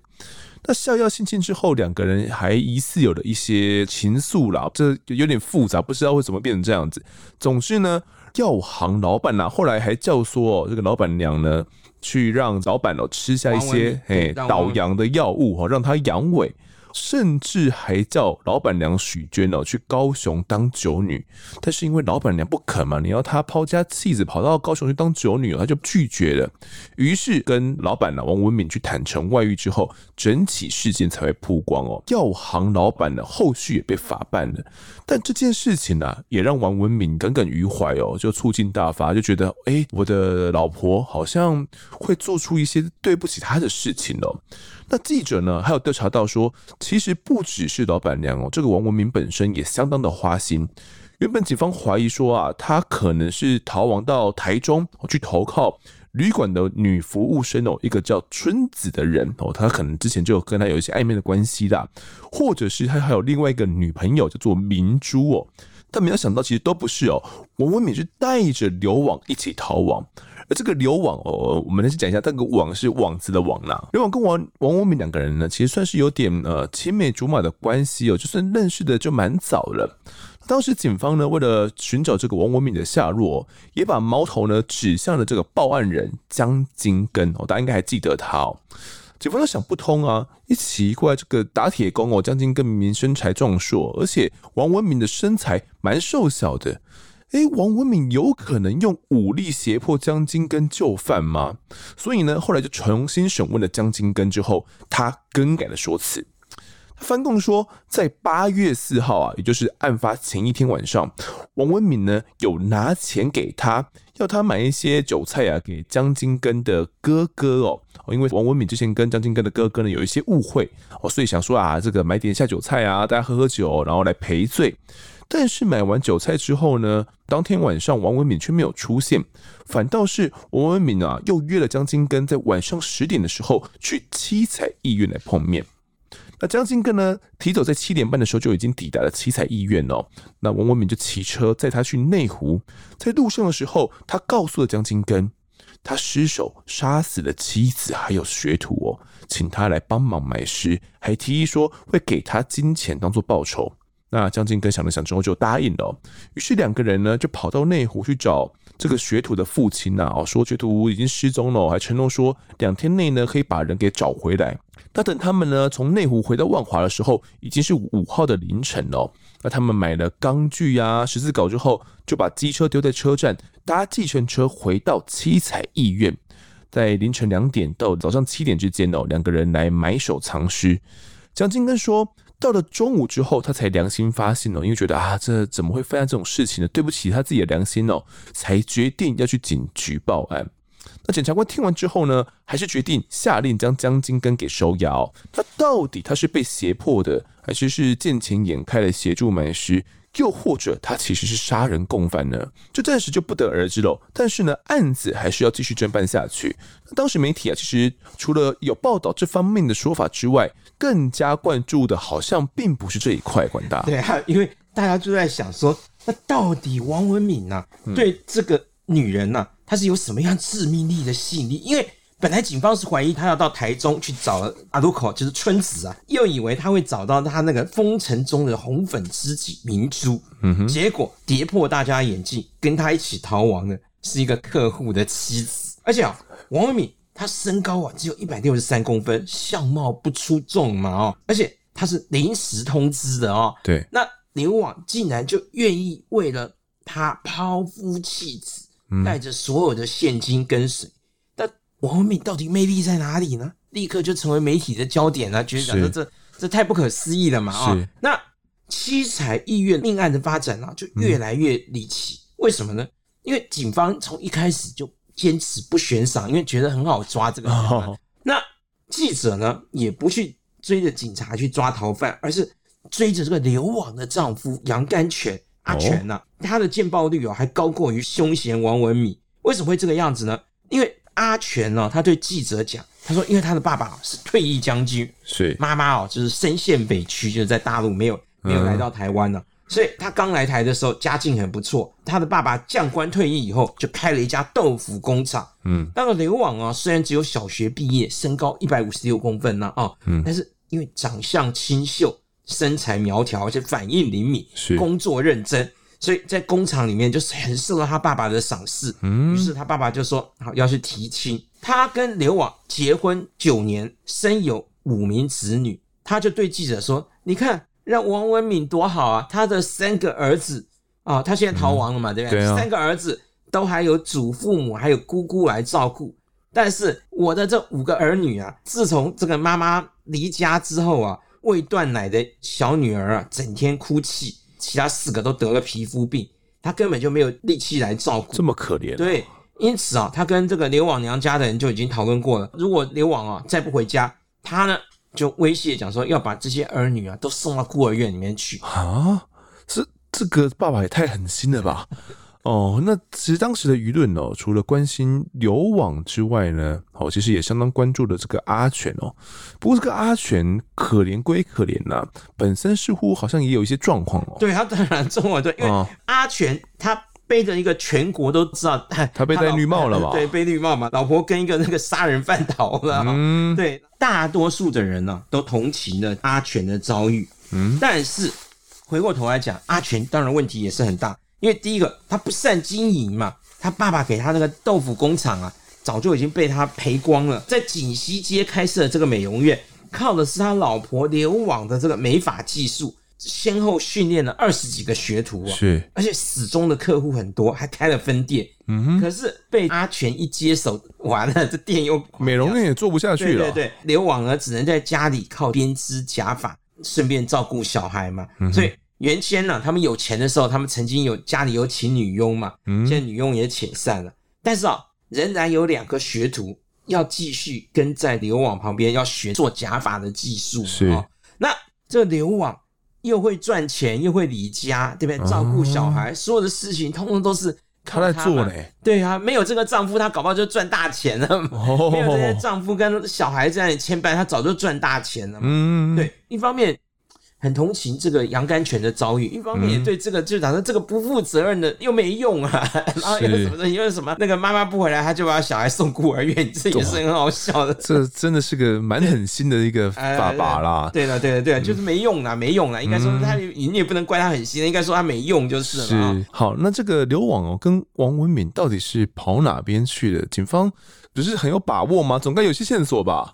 [SPEAKER 1] 那下药性侵之后，两个人还疑似有了一些情愫啦，这有点复杂，不知道为什么变成这样子。总之呢，药行老板呐、啊，后来还教唆、哦、这个老板娘呢。去让老板哦吃下一些诶导阳的药物哈，让他阳痿，甚至还叫老板娘许娟哦去高雄当酒女，但是因为老板娘不肯嘛，你要她抛家弃子跑到高雄去当酒女，她就拒绝了。于是跟老板呢王文敏去坦诚外遇之后，整起事件才会曝光哦。药行老板呢后续也被法办了，但这件事情呢也让王文敏耿耿于怀哦，就醋劲大发，就觉得哎，我的老婆好像。会做出一些对不起他的事情哦。那记者呢，还有调查到说，其实不只是老板娘哦，这个王文敏本身也相当的花心。原本警方怀疑说啊，他可能是逃亡到台中去投靠旅馆的女服务生哦，一个叫春子的人哦，他可能之前就跟他有一些暧昧的关系啦，或者是他还有另外一个女朋友叫做明珠哦。但没有想到，其实都不是哦。王文敏是带着刘网一起逃亡。而这个刘网哦，我们来讲一下，这个网是网子的网啦。刘网跟王王文敏两个人呢，其实算是有点呃青梅竹马的关系哦，就算认识的就蛮早了。当时警方呢，为了寻找这个王文敏的下落，也把矛头呢指向了这个报案人江金根哦，大家应该还记得他哦。警方都想不通啊，一奇怪，这个打铁工哦，江金根明明身材壮硕，而且王文敏的身材蛮瘦小的。诶，王文敏有可能用武力胁迫江金根就范吗？所以呢，后来就重新审问了江金根之后，他更改了说辞。翻供说，在八月四号啊，也就是案发前一天晚上，王文敏呢有拿钱给他，要他买一些酒菜啊给江金根的哥哥哦。因为王文敏之前跟江金根的哥哥呢有一些误会哦，所以想说啊，这个买点下酒菜啊，大家喝喝酒，然后来赔罪。但是买完韭菜之后呢，当天晚上王文敏却没有出现，反倒是王文敏啊又约了江金根在晚上十点的时候去七彩医院来碰面。那江金根呢提早在七点半的时候就已经抵达了七彩医院哦。那王文敏就骑车载他去内湖，在路上的时候，他告诉了江金根，他失手杀死了妻子还有学徒哦，请他来帮忙埋尸，还提议说会给他金钱当做报酬。那江金根想了想之后就答应了，于是两个人呢就跑到内湖去找这个学徒的父亲呐，哦，说学徒已经失踪了，还承诺说两天内呢可以把人给找回来。那等他们呢从内湖回到万华的时候，已经是五号的凌晨了。那他们买了钢锯呀、十字镐之后，就把机车丢在车站，搭计程车回到七彩艺苑，在凌晨两点到早上七点之间哦，两个人来埋首藏尸。江金根说。到了中午之后，他才良心发现哦，因为觉得啊，这怎么会发生这种事情呢？对不起他自己的良心哦，才决定要去警局报案。那检察官听完之后呢，还是决定下令将江金根给收押。他到底他是被胁迫的，还是是见钱眼开的协助埋尸？又或者他其实是杀人共犯呢？这暂时就不得而知喽。但是呢，案子还是要继续侦办下去。当时媒体啊，其实除了有报道这方面的说法之外，更加关注的好像并不是这一块。管大
[SPEAKER 2] 对啊，因为大家就在想说，那到底王文敏呐、啊，对这个女人呐、啊，她是有什么样致命力的吸引力？因为本来警方是怀疑他要到台中去找阿鲁口，就是春子啊，又以为他会找到他那个风尘中的红粉知己明珠，嗯哼，结果跌破大家眼镜，跟他一起逃亡的是一个客户的妻子，而且啊，王文敏他身高啊只有一百六十三公分，相貌不出众嘛哦，而且他是临时通知的哦，
[SPEAKER 1] 对，
[SPEAKER 2] 那刘网竟然就愿意为了他抛夫弃子，带着所有的现金跟随。王文敏到底魅力在哪里呢？立刻就成为媒体的焦点了，觉得说这这太不可思议了嘛啊、哦！那七彩医院命案的发展啊，就越来越离奇。嗯、为什么呢？因为警方从一开始就坚持不悬赏，因为觉得很好抓这个人、哦。那记者呢，也不去追着警察去抓逃犯，而是追着这个流亡的丈夫杨甘泉阿全呐、啊哦，他的见报率哦还高过于凶嫌王文敏。为什么会这个样子呢？因为阿全呢，他对记者讲，他说，因为他的爸爸是退役将军，
[SPEAKER 1] 是妈
[SPEAKER 2] 妈哦，就是身陷北区，就是在大陆没有没有来到台湾呢、嗯，所以他刚来台的时候家境很不错。他的爸爸将官退役以后，就开了一家豆腐工厂。嗯，那个刘网啊，虽然只有小学毕业，身高一百五十六公分呢，啊，嗯，但是因为长相清秀，身材苗条，而且反应灵敏，是工作认真。所以在工厂里面就是很受到他爸爸的赏识，嗯，于是他爸爸就说好要去提亲。他跟刘网结婚九年，生有五名子女。他就对记者说：“你看，让王文敏多好啊！他的三个儿子啊，他现在逃亡了嘛，对不对？三个儿子都还有祖父母还有姑姑来照顾，但是我的这五个儿女啊，自从这个妈妈离家之后啊，未断奶的小女儿啊，整天哭泣。”其他四个都得了皮肤病，她根本就没有力气来照顾，
[SPEAKER 1] 这么可怜。
[SPEAKER 2] 对，因此啊，他跟这个刘往娘家的人就已经讨论过了，如果刘往啊再不回家，他呢就威胁讲说要把这些儿女啊都送到孤儿院里面去
[SPEAKER 1] 啊！这这个爸爸也太狠心了吧！<laughs> 哦，那其实当时的舆论哦，除了关心流网之外呢，哦，其实也相当关注了这个阿全哦。不过这个阿全可怜归可怜呐、啊，本身似乎好像也有一些状况哦。
[SPEAKER 2] 对，他当然中了，对，因为阿全他背着一个全国都知道 <laughs>
[SPEAKER 1] 他被戴绿帽了嘛？
[SPEAKER 2] 对，被绿帽嘛，老婆跟一个那个杀人犯逃了。嗯，对，大多数的人呢、啊、都同情了阿全的遭遇。嗯，但是回过头来讲，阿全当然问题也是很大，因为第一个他不善经营嘛，他爸爸给他那个豆腐工厂啊，早就已经被他赔光了，在锦溪街开设的这个美容院。靠的是他老婆流网的这个美发技术，先后训练了二十几个学徒啊，
[SPEAKER 1] 是，
[SPEAKER 2] 而且始终的客户很多，还开了分店。嗯哼，可是被阿全一接手，完了，<laughs> 这店又
[SPEAKER 1] 美容院也做不下去了。
[SPEAKER 2] 对对对，刘婉儿，只能在家里靠编织假发，顺便照顾小孩嘛。嗯、所以原先呢、啊，他们有钱的时候，他们曾经有家里有请女佣嘛。嗯，现在女佣也遣散了，但是啊，仍然有两个学徒。要继续跟在刘网旁边，要学做假发的技术。是、哦，那这刘网又会赚钱，又会离家，对不对？照顾小孩，哦、所有的事情通通都是靠他，
[SPEAKER 1] 他在做嘞。
[SPEAKER 2] 对啊，没有这个丈夫，他搞不好就赚大钱了。哦、没有这些丈夫跟小孩在那里牵绊，他早就赚大钱了。嗯，对，一方面。很同情这个杨甘泉的遭遇，一方面也对这个、嗯、就打算这个不负责任的又没用啊，<laughs> 然后又什么的，又什么那个妈妈不回来，他就把小孩送孤儿院，这也是很好笑的。
[SPEAKER 1] 这真的是个蛮狠心的一个 <laughs> 爸爸啦。
[SPEAKER 2] 对了，对了，对了，就是没用啦，没用啦。应该说他，你也不能怪他狠心，应该说他没用就是了。
[SPEAKER 1] 是好，那这个刘网哦，跟王文敏到底是跑哪边去的？警方不是很有把握吗？总该有些线索吧？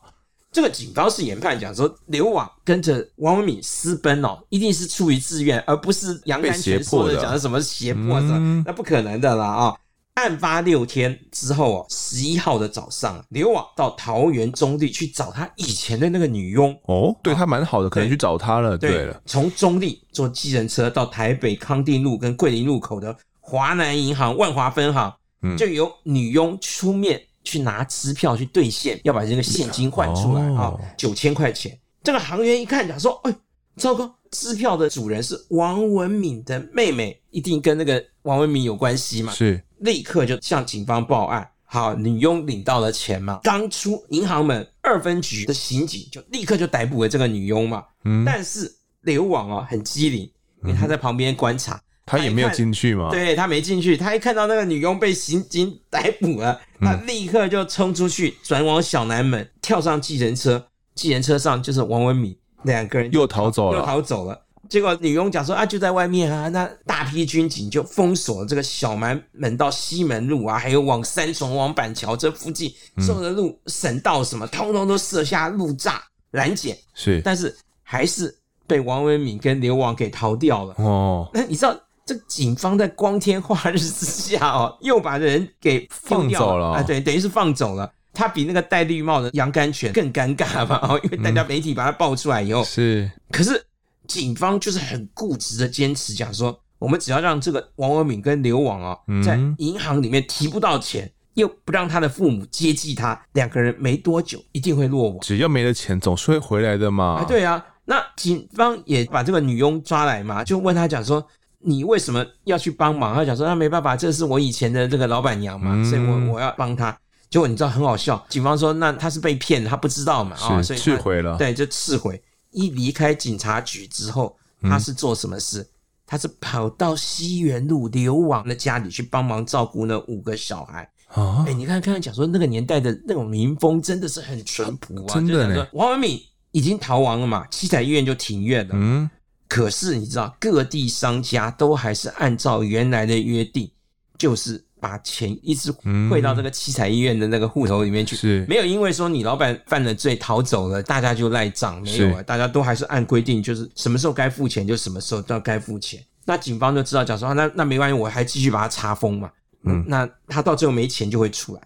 [SPEAKER 2] 这个警方是研判讲说，刘网跟着王文敏私奔哦，一定是出于自愿，而不是杨安全说的讲的什么胁迫的，嗯、那不可能的啦啊、哦！案发六天之后哦，十一号的早上，刘网到桃园中坜去找他以前的那个女佣
[SPEAKER 1] 哦，对他蛮好的，可能去找他了。对，对了，
[SPEAKER 2] 从中坜坐计程车到台北康定路跟桂林路口的华南银行万华分行，嗯、就由女佣出面。去拿支票去兑现，要把这个现金换出来啊，九千块钱。这个行员一看讲说：“哎，糟糕，支票的主人是王文敏的妹妹，一定跟那个王文敏有关系嘛？”
[SPEAKER 1] 是，
[SPEAKER 2] 立刻就向警方报案。好，女佣领到了钱嘛，刚出银行门，二分局的刑警就立刻就逮捕了这个女佣嘛。嗯，但是刘网啊很机灵，因为他在旁边观察。
[SPEAKER 1] 他也没有进去吗？
[SPEAKER 2] 对，他没进去，他一看到那个女佣被刑警逮捕了，他立刻就冲出去，转往小南门，跳上计程车，计程车上就是王文敏两个人
[SPEAKER 1] 又逃走了，
[SPEAKER 2] 又逃走了。结果女佣讲说啊，就在外面啊，那大批军警就封锁了这个小南门到西门路啊，还有往三重、往板桥这附近所有的路、省道什么，通通都设下路障拦截。是，但是还是被王文敏跟刘王给逃掉了。哦，那你知道？这警方在光天化日之下哦，又把人给放走了啊！对，等于是放走了。他比那个戴绿帽的杨甘泉更尴尬吧？哦，<laughs> 因为大家媒体把他爆出来以后，嗯、是。可是警方就是很固执的坚持讲说，我们只要让这个王文敏跟刘王啊，在银行里面提不到钱，又不让他的父母接济他，两个人没多久一定会落网。
[SPEAKER 1] 只要没了钱，总是会回来的嘛。
[SPEAKER 2] 啊，对啊。那警方也把这个女佣抓来嘛，就问他讲说。你为什么要去帮忙？他讲说他没办法，这是我以前的这个老板娘嘛，嗯、所以我我要帮他。结果你知道很好笑，警方说那他是被骗，他不知道嘛啊，所以
[SPEAKER 1] 撤回了。
[SPEAKER 2] 对，就撤回。一离开警察局之后，他是做什么事？嗯、他是跑到西园路流亡的家里去帮忙照顾那五个小孩啊。哎、欸，你看，刚才讲说那个年代的那种民风真的是很淳朴啊，
[SPEAKER 1] 真的呢。
[SPEAKER 2] 王文敏已经逃亡了嘛，七彩医院就停院了。嗯。可是你知道，各地商家都还是按照原来的约定，就是把钱一直汇到这个七彩医院的那个户头里面去，是没有因为说你老板犯了罪逃走了，大家就赖账，没有啊，大家都还是按规定，就是什么时候该付钱就什么时候都要该付钱。那警方就知道讲说，那那没关系，我还继续把它查封嘛。嗯，那他到最后没钱就会出来。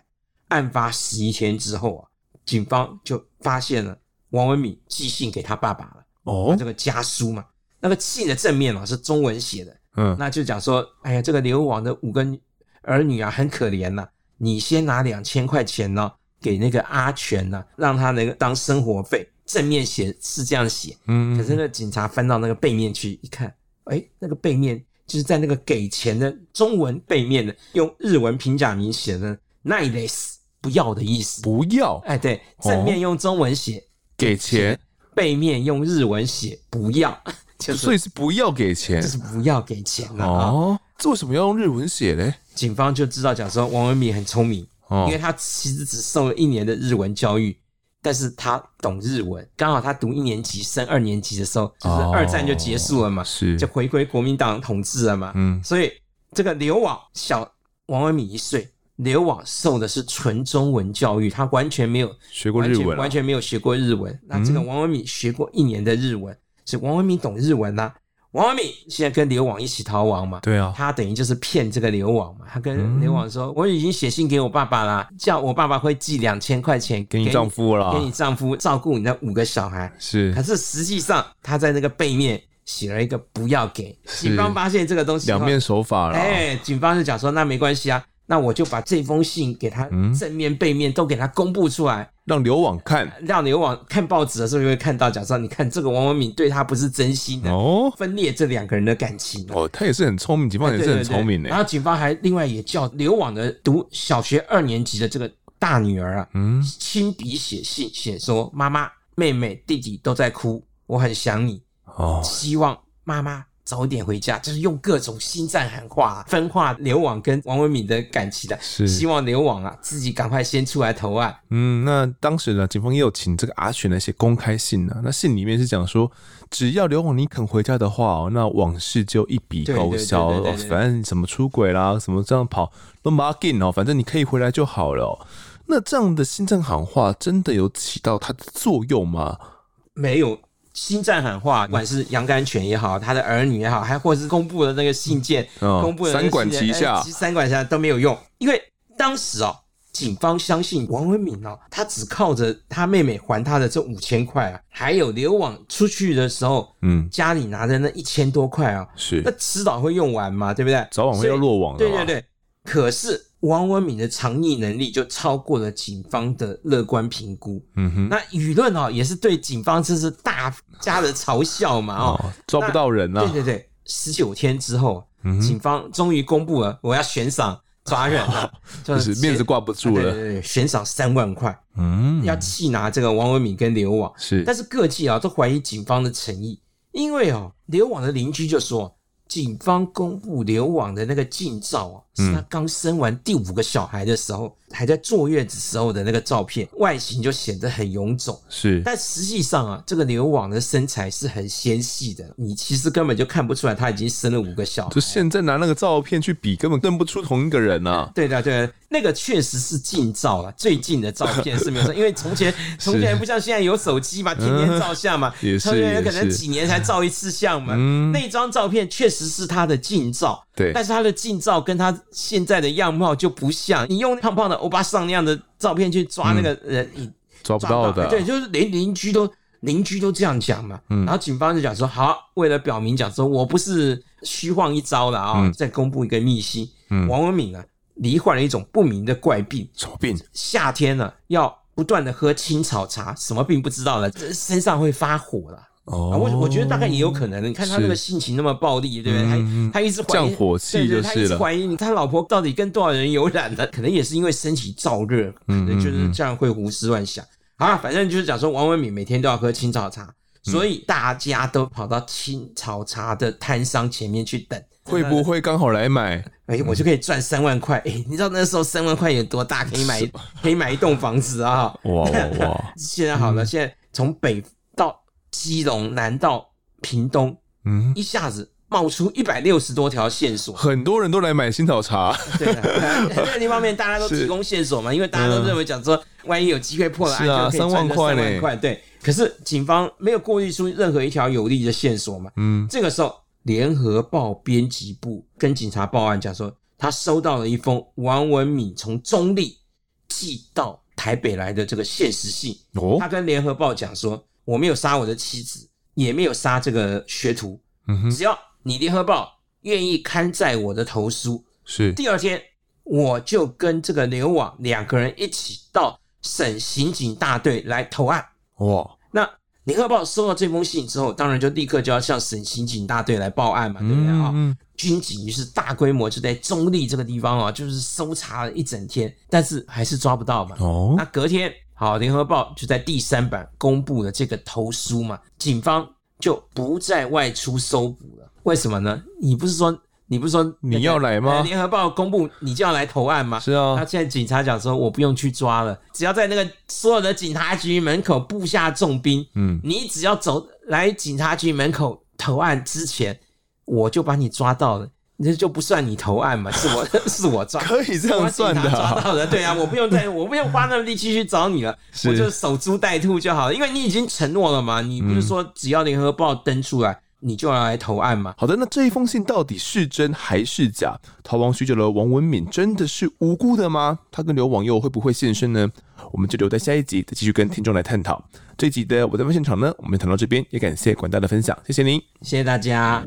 [SPEAKER 2] 案发十一天之后啊，警方就发现了王文敏寄信给他爸爸了，哦，这个家书嘛。那个信的正面啊是中文写的，嗯，那就讲说，哎呀，这个流亡的五个儿女啊很可怜呐，你先拿两千块钱呢给那个阿全呢，让他那个当生活费。正面写是这样写，嗯，可是那个警察翻到那个背面去一看，哎，那个背面就是在那个给钱的中文背面的用日文平假名写的“奈雷斯”不要的意思，
[SPEAKER 1] 不要，
[SPEAKER 2] 哎，对，正面用中文写
[SPEAKER 1] 给钱，
[SPEAKER 2] 背面用日文写不要。
[SPEAKER 1] 所以是不要给钱，
[SPEAKER 2] 就是不要给钱了哦。
[SPEAKER 1] 这为什么要用日文写嘞？
[SPEAKER 2] 警方就知道讲说王文敏很聪明，哦，因为他其实只受了一年的日文教育，但是他懂日文，刚好他读一年级升二年级的时候，就是二战就结束了嘛，是、哦、就回归国民党统治了嘛，嗯，所以这个流亡小王文敏一岁。流亡受的是纯中文教育，他完全没有
[SPEAKER 1] 学过日文，
[SPEAKER 2] 完全没有学过日文。那这个王文敏学过一年的日文，是王文敏懂日文呐。王文敏现在跟流亡一起逃亡嘛？
[SPEAKER 1] 对啊，
[SPEAKER 2] 他等于就是骗这个流亡嘛。他跟流亡说：“我已经写信给我爸爸啦，叫我爸爸会寄两千块钱
[SPEAKER 1] 给你丈夫了，
[SPEAKER 2] 给你丈夫照顾你的五个小孩。”
[SPEAKER 1] 是，
[SPEAKER 2] 可是实际上他在那个背面写了一个不要给。警方发现这个东西，
[SPEAKER 1] 两面手法了。
[SPEAKER 2] 哎，警方就讲说：“那没关系啊。”那我就把这封信给他正面背面都给他公布出来，
[SPEAKER 1] 让刘网看，
[SPEAKER 2] 让刘网看报纸的时候就会看到，假设你看这个王文敏对他不是真心的哦，分裂这两个人的感情
[SPEAKER 1] 哦，他也是很聪明，警方也是很聪明的。
[SPEAKER 2] 然后警方还另外也叫刘网的读小学二年级的这个大女儿啊，嗯，亲笔写信写说，妈妈、妹妹、弟弟都在哭，我很想你。哦，希望妈妈。早点回家，就是用各种心战喊话分化刘网跟王文敏的感情的，是希望刘网啊自己赶快先出来投案。
[SPEAKER 1] 嗯，那当时呢，警方也有请这个阿全来写公开信呢、啊。那信里面是讲说，只要刘网你肯回家的话哦，那往事就一笔勾销。反正什么出轨啦，什么这样跑都没紧哦，反正你可以回来就好了、哦。那这样的心战喊话真的有起到它的作用吗？
[SPEAKER 2] 没有。心战喊话，不管是杨甘泉也好，他的儿女也好，还或者是公布的那个信件，哦、公布的三管齐下，三管齐下都没有用，因为当时哦，警方相信王文敏哦，他只靠着他妹妹还他的这五千块啊，还有流亡出去的时候，嗯，家里拿的那一千多块啊，是那迟早会用完嘛，对不对？
[SPEAKER 1] 早晚会要落网的，
[SPEAKER 2] 对对对。可是。王文敏的藏匿能力就超过了警方的乐观评估。嗯哼，那舆论哦也是对警方这是大加的嘲笑嘛哦，
[SPEAKER 1] 哦抓不到人啊。
[SPEAKER 2] 对对对，十九天之后，嗯、警方终于公布了我要悬赏抓人了，哦、<laughs>
[SPEAKER 1] 就是面子挂不住了。
[SPEAKER 2] 对对对，悬赏三万块，嗯，要缉拿这个王文敏跟刘网。是，但是各界啊都怀疑警方的诚意，因为哦刘网的邻居就说。警方公布流亡的那个近照啊，是他刚生完第五个小孩的时候，嗯、还在坐月子时候的那个照片，外形就显得很臃肿。是，但实际上啊，这个流亡的身材是很纤细的，你其实根本就看不出来他已经生了五个小孩。
[SPEAKER 1] 就现在拿那个照片去比，根本认不出同一个人啊。
[SPEAKER 2] 对的，对的，那个确实是近照了，<laughs> 最近的照片是没有错，因为从前 <laughs> 从前不像现在有手机嘛，天天照相嘛，<laughs> 从前有可能几年才照一次相嘛。嗯、那张照片确实。是他的近照，对，但是他的近照跟他现在的样貌就不像。你用胖胖的欧巴桑那样的照片去抓那个人，
[SPEAKER 1] 抓不到的。
[SPEAKER 2] 对，就是连邻居都邻居都这样讲嘛。嗯，然后警方就讲说，好，为了表明讲说我不是虚晃一招的啊、哦，嗯、再公布一个秘辛。嗯，王文敏啊，罹患了一种不明的怪病。
[SPEAKER 1] 什么病？
[SPEAKER 2] 夏天呢，要不断的喝青草茶。什么病不知道了，身上会发火了。哦，我我觉得大概也有可能。你看他那个性情那么暴力，对不对？他他一直
[SPEAKER 1] 降火气，就是
[SPEAKER 2] 他一直怀疑他老婆到底跟多少人有染的，可能也是因为身体燥热，可能就是这样会胡思乱想。好了，反正就是讲说王文敏每天都要喝青草茶，所以大家都跑到青草茶的摊商前面去等，
[SPEAKER 1] 会不会刚好来买？<laughs>
[SPEAKER 2] 哎，我就可以赚三万块。哎，你知道那时候三万块有多大？可以买可以买一栋房子啊！哇哇哇！<laughs> 现在好了，现在从北。基隆南到屏东，嗯，一下子冒出一百六十多条线索，
[SPEAKER 1] 很多人都来买新草茶。
[SPEAKER 2] 对的，另一方面大家都提供线索嘛，<laughs> 因为大家都认为讲说，万一有机会破了案，就可以赚三万块。对，可是警方没有过滤出任何一条有利的线索嘛。嗯，这个时候，联合报编辑部跟警察报案讲说，他收到了一封王文敏从中立寄到台北来的这个限时信。哦，他跟联合报讲说。我没有杀我的妻子，也没有杀这个学徒。嗯哼，只要你联合报愿意刊载我的投书，是第二天我就跟这个流亡两个人一起到省刑警大队来投案。哇，那联合报收到这封信之后，当然就立刻就要向省刑警大队来报案嘛，对不对啊？嗯，军警于是大规模就在中立这个地方啊，就是搜查了一整天，但是还是抓不到嘛。哦，那隔天。好，联合报就在第三版公布了这个投书嘛，警方就不再外出搜捕了。为什么呢？你不是说你不是说
[SPEAKER 1] 你要来吗？
[SPEAKER 2] 联合报公布你就要来投案吗？
[SPEAKER 1] 是啊。
[SPEAKER 2] 他现在警察讲说，我不用去抓了，只要在那个所有的警察局门口布下重兵，嗯，你只要走来警察局门口投案之前，我就把你抓到了。那就不算你投案嘛？是我 <laughs> 是我抓，
[SPEAKER 1] 可以这样算的，
[SPEAKER 2] 抓到的。对啊，我不用再，我不用花那么力气去找你了，我就守株待兔就好了。因为你已经承诺了嘛，你不是说只要联合报登出来，你就要来投案嘛？
[SPEAKER 1] 好的，那这一封信到底是真还是假？逃亡许久的王文敏真的是无辜的吗？他跟刘网友会不会现身呢？我们就留在下一集再继续跟听众来探讨。这一集的我在问现场呢，我们谈到这边，也感谢广大的分享，谢谢您，
[SPEAKER 2] 谢谢大家。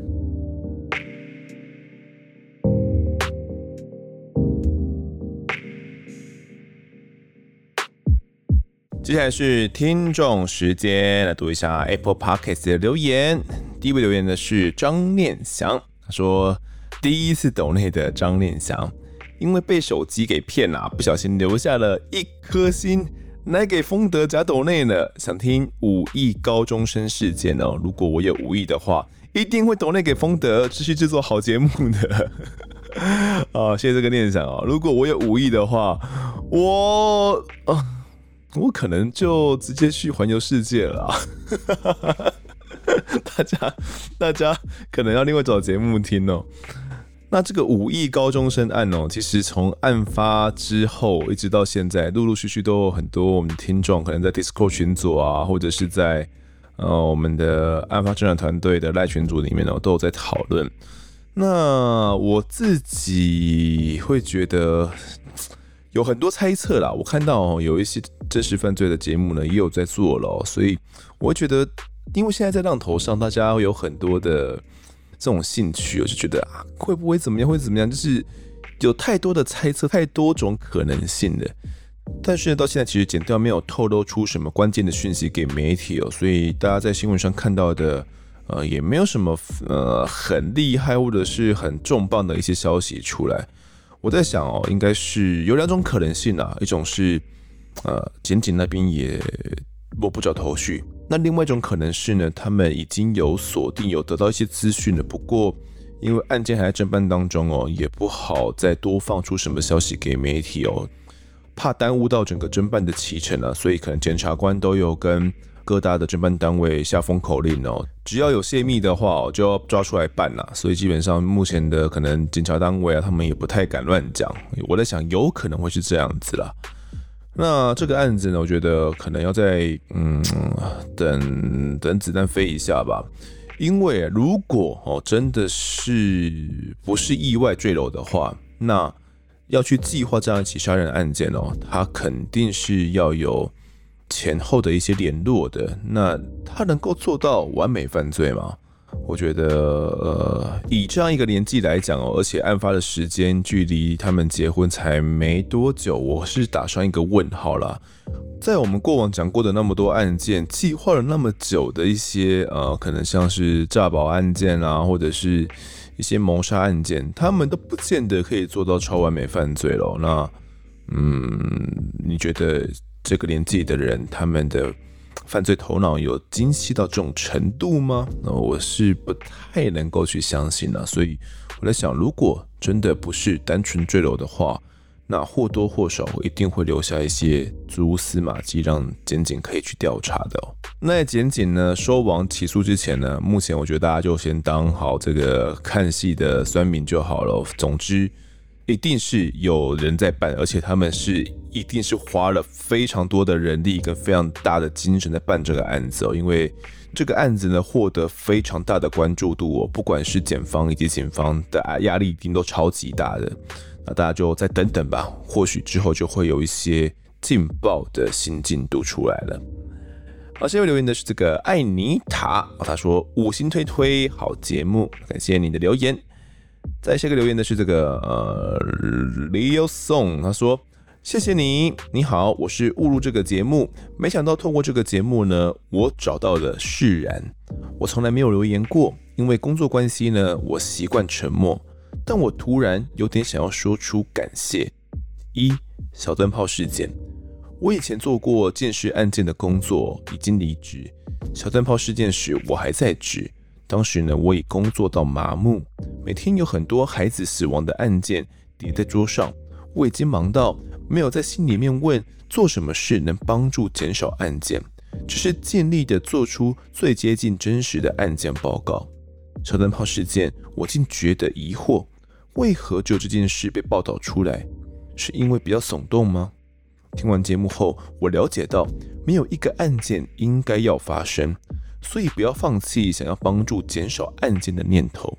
[SPEAKER 1] 接下来是听众时间，来读一下 Apple Podcast 的留言。第一位留言的是张念祥，他说：“第一次抖内的张念祥，因为被手机给骗了，不小心留下了一颗心，来给丰德假抖内呢。想听五亿高中生事件哦，如果我有五亿的话，一定会抖内给丰德，继续制作好节目的。啊，<laughs> 谢谢这个念想哦。如果我有五亿的话，我啊。”我可能就直接去环游世界了，<laughs> 大家大家可能要另外找节目听哦。那这个五亿高中生案哦，其实从案发之后一直到现在，陆陆续续都有很多我们的听众可能在 Discord 群组啊，或者是在呃我们的案发侦查团队的赖群组里面哦，都有在讨论。那我自己会觉得。有很多猜测啦，我看到有一些真实犯罪的节目呢，也有在做了，所以我觉得，因为现在在浪头上，大家有很多的这种兴趣，我就觉得啊，会不会怎么样，会怎么样，就是有太多的猜测，太多种可能性的。但是，到现在其实检调没有透露出什么关键的讯息给媒体哦，所以大家在新闻上看到的，呃，也没有什么呃很厉害或者是很重磅的一些消息 <laughs> 出来。我在想哦，应该是有两种可能性啊，一种是，呃，检警那边也摸不着头绪；那另外一种可能是呢，他们已经有锁定，有得到一些资讯了。不过因为案件还在侦办当中哦，也不好再多放出什么消息给媒体哦，怕耽误到整个侦办的期程啊，所以可能检察官都有跟。各大的侦办单位下封口令哦，只要有泄密的话，就要抓出来办啦。所以基本上目前的可能警察单位啊，他们也不太敢乱讲。我在想，有可能会是这样子啦。那这个案子呢，我觉得可能要再嗯等等子弹飞一下吧。因为如果哦真的是不是意外坠楼的话，那要去计划这样一起杀人案件哦，他肯定是要有。前后的一些联络的，那他能够做到完美犯罪吗？我觉得，呃，以这样一个年纪来讲哦，而且案发的时间距离他们结婚才没多久，我是打上一个问号啦。在我们过往讲过的那么多案件，计划了那么久的一些，呃，可能像是诈保案件啊，或者是一些谋杀案件，他们都不见得可以做到超完美犯罪了。那，嗯，你觉得？这个年纪的人，他们的犯罪头脑有精细到这种程度吗？那我是不太能够去相信了。所以我在想，如果真的不是单纯坠楼的话，那或多或少一定会留下一些蛛丝马迹，让检警可以去调查的哦。那检警呢，收网起诉之前呢，目前我觉得大家就先当好这个看戏的酸民就好了。总之。一定是有人在办，而且他们是一定是花了非常多的人力跟非常大的精神在办这个案子哦，因为这个案子呢获得非常大的关注度哦，不管是检方以及警方的压力一定都超级大的，那大家就再等等吧，或许之后就会有一些劲爆的新进度出来了。好，下一位留言的是这个艾妮塔，他说五星推推好节目，感谢你的留言。再下一个留言的是这个呃，Leo Song，他说：“谢谢你，你好，我是误入这个节目，没想到透过这个节目呢，我找到了释然。我从来没有留言过，因为工作关系呢，我习惯沉默。但我突然有点想要说出感谢。一小灯泡事件，我以前做过鉴识案件的工作，已经离职。小灯泡事件时，我还在职。”当时呢，我已工作到麻木，每天有很多孩子死亡的案件叠在桌上，我已经忙到没有在心里面问做什么事能帮助减少案件，只是尽力的做出最接近真实的案件报告。小灯泡事件，我竟觉得疑惑，为何就这件事被报道出来？是因为比较耸动吗？听完节目后，我了解到没有一个案件应该要发生。所以不要放弃想要帮助减少案件的念头。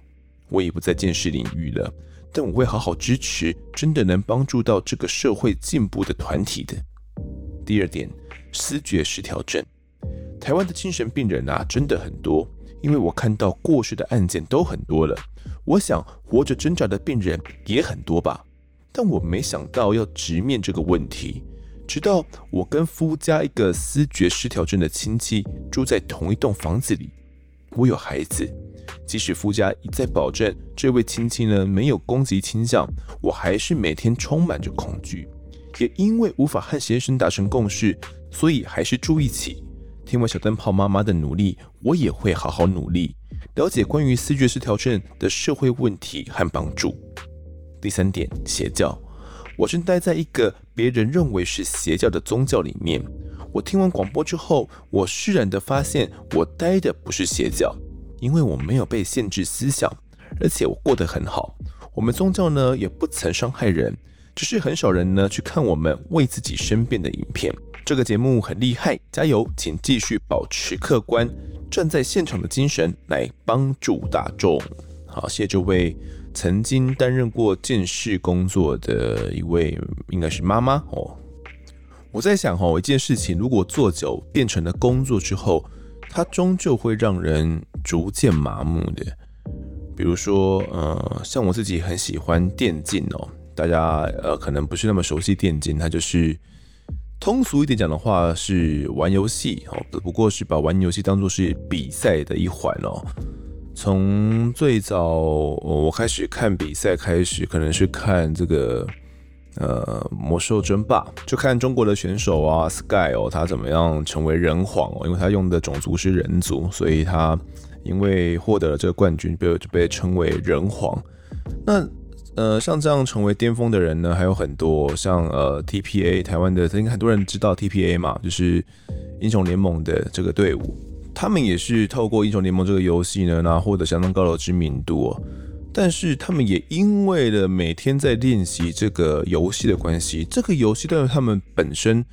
[SPEAKER 1] 我也不在鉴识领域了，但我会好好支持真的能帮助到这个社会进步的团体的。第二点，思觉失调症。台湾的精神病人啊，真的很多，因为我看到过世的案件都很多了。我想活着挣扎的病人也很多吧，但我没想到要直面这个问题。直到我跟夫家一个思觉失调症的亲戚住在同一栋房子里，我有孩子，即使夫家一再保证这位亲戚呢没有攻击倾向，我还是每天充满着恐惧。也因为无法和先生达成共识，所以还是住一起。听完小灯泡妈妈的努力，我也会好好努力，了解关于思觉失调症的社会问题和帮助。第三点，邪教。我正待在一个别人认为是邪教的宗教里面。我听完广播之后，我释然地发现，我待的不是邪教，因为我没有被限制思想，而且我过得很好。我们宗教呢，也不曾伤害人，只是很少人呢去看我们为自己申辩的影片。这个节目很厉害，加油，请继续保持客观，站在现场的精神来帮助大众。好，谢谢这位。曾经担任过鉴识工作的一位，应该是妈妈哦。我在想哦，一件事情如果做久变成了工作之后，它终究会让人逐渐麻木的。比如说，呃，像我自己很喜欢电竞哦，大家呃可能不是那么熟悉电竞，它就是通俗一点讲的话是玩游戏哦，不过是把玩游戏当做是比赛的一环哦。从最早我开始看比赛开始，可能是看这个呃魔兽争霸，就看中国的选手啊 Sky 哦，他怎么样成为人皇哦，因为他用的种族是人族，所以他因为获得了这个冠军，被就被称为人皇。那呃像这样成为巅峰的人呢，还有很多，像呃 TPA 台湾的，应该很多人知道 TPA 嘛，就是英雄联盟的这个队伍。他们也是透过英雄联盟这个游戏呢，然后获得相当高的知名度哦。但是他们也因为了每天在练习这个游戏的关系，这个游戏对于他们本身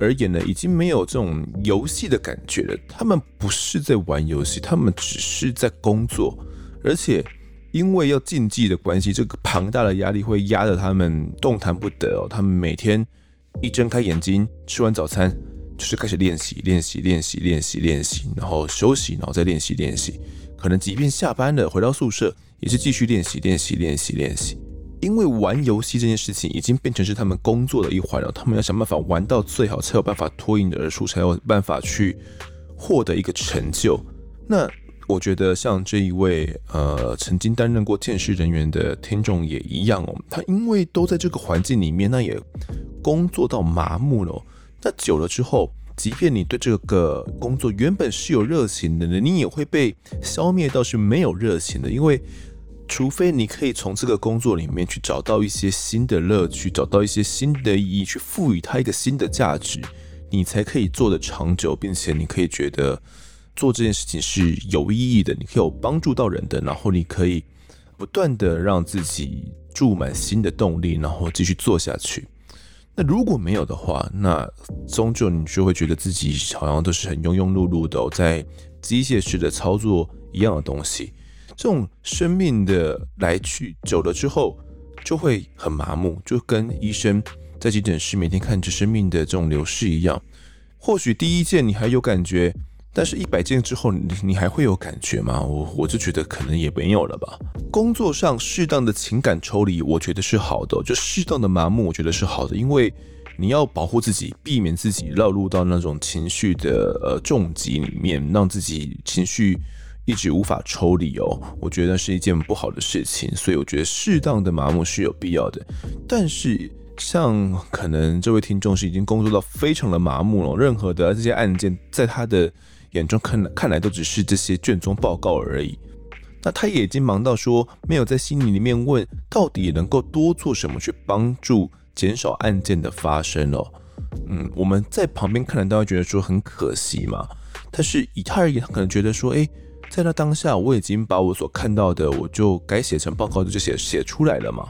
[SPEAKER 1] 而言呢，已经没有这种游戏的感觉了。他们不是在玩游戏，他们只是在工作。而且因为要竞技的关系，这个庞大的压力会压得他们动弹不得哦。他们每天一睁开眼睛，吃完早餐。就是开始练习，练习，练习，练习，练习，然后休息，然后再练习，练习。可能即便下班了，回到宿舍，也是继续练习，练习，练习，练习。因为玩游戏这件事情已经变成是他们工作的一环了，他们要想办法玩到最好，才有办法脱颖而出，才有办法去获得一个成就。那我觉得像这一位呃曾经担任过监视人员的听众也一样哦，他因为都在这个环境里面，那也工作到麻木了。那久了之后，即便你对这个工作原本是有热情的呢，你也会被消灭到是没有热情的。因为，除非你可以从这个工作里面去找到一些新的乐趣，找到一些新的意义，去赋予它一个新的价值，你才可以做得长久，并且你可以觉得做这件事情是有意义的，你可以有帮助到人的，然后你可以不断的让自己注满新的动力，然后继续做下去。那如果没有的话，那终究你就会觉得自己好像都是很庸庸碌碌的，在机械式的操作一样的东西。这种生命的来去久了之后，就会很麻木，就跟医生在急诊室每天看着生命的这种流逝一样。或许第一件你还有感觉。但是，一百件之后，你你还会有感觉吗？我我就觉得可能也没有了吧。工作上适当的情感抽离，我觉得是好的；就适当的麻木，我觉得是好的。因为你要保护自己，避免自己落入到那种情绪的呃重疾里面，让自己情绪一直无法抽离哦。我觉得是一件不好的事情。所以，我觉得适当的麻木是有必要的。但是，像可能这位听众是已经工作到非常的麻木了，任何的这些案件在他的眼中看来看来都只是这些卷宗报告而已。那他也已经忙到说，没有在心里里面问，到底能够多做什么去帮助减少案件的发生哦。嗯，我们在旁边看来都会觉得说很可惜嘛。但是以他而言，他可能觉得说，诶，在那当下，我已经把我所看到的，我就该写成报告的就写写出来了嘛。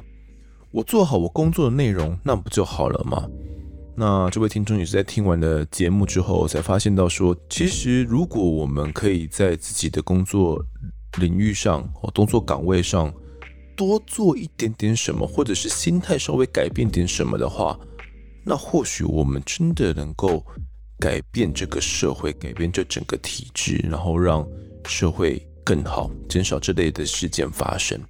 [SPEAKER 1] 我做好我工作的内容，那不就好了吗？那这位听众也是在听完了节目之后，才发现到说，其实如果我们可以在自己的工作领域上哦，工作岗位上多做一点点什么，或者是心态稍微改变点什么的话，那或许我们真的能够改变这个社会，改变这整个体制，然后让社会更好，减少这类的事件发生。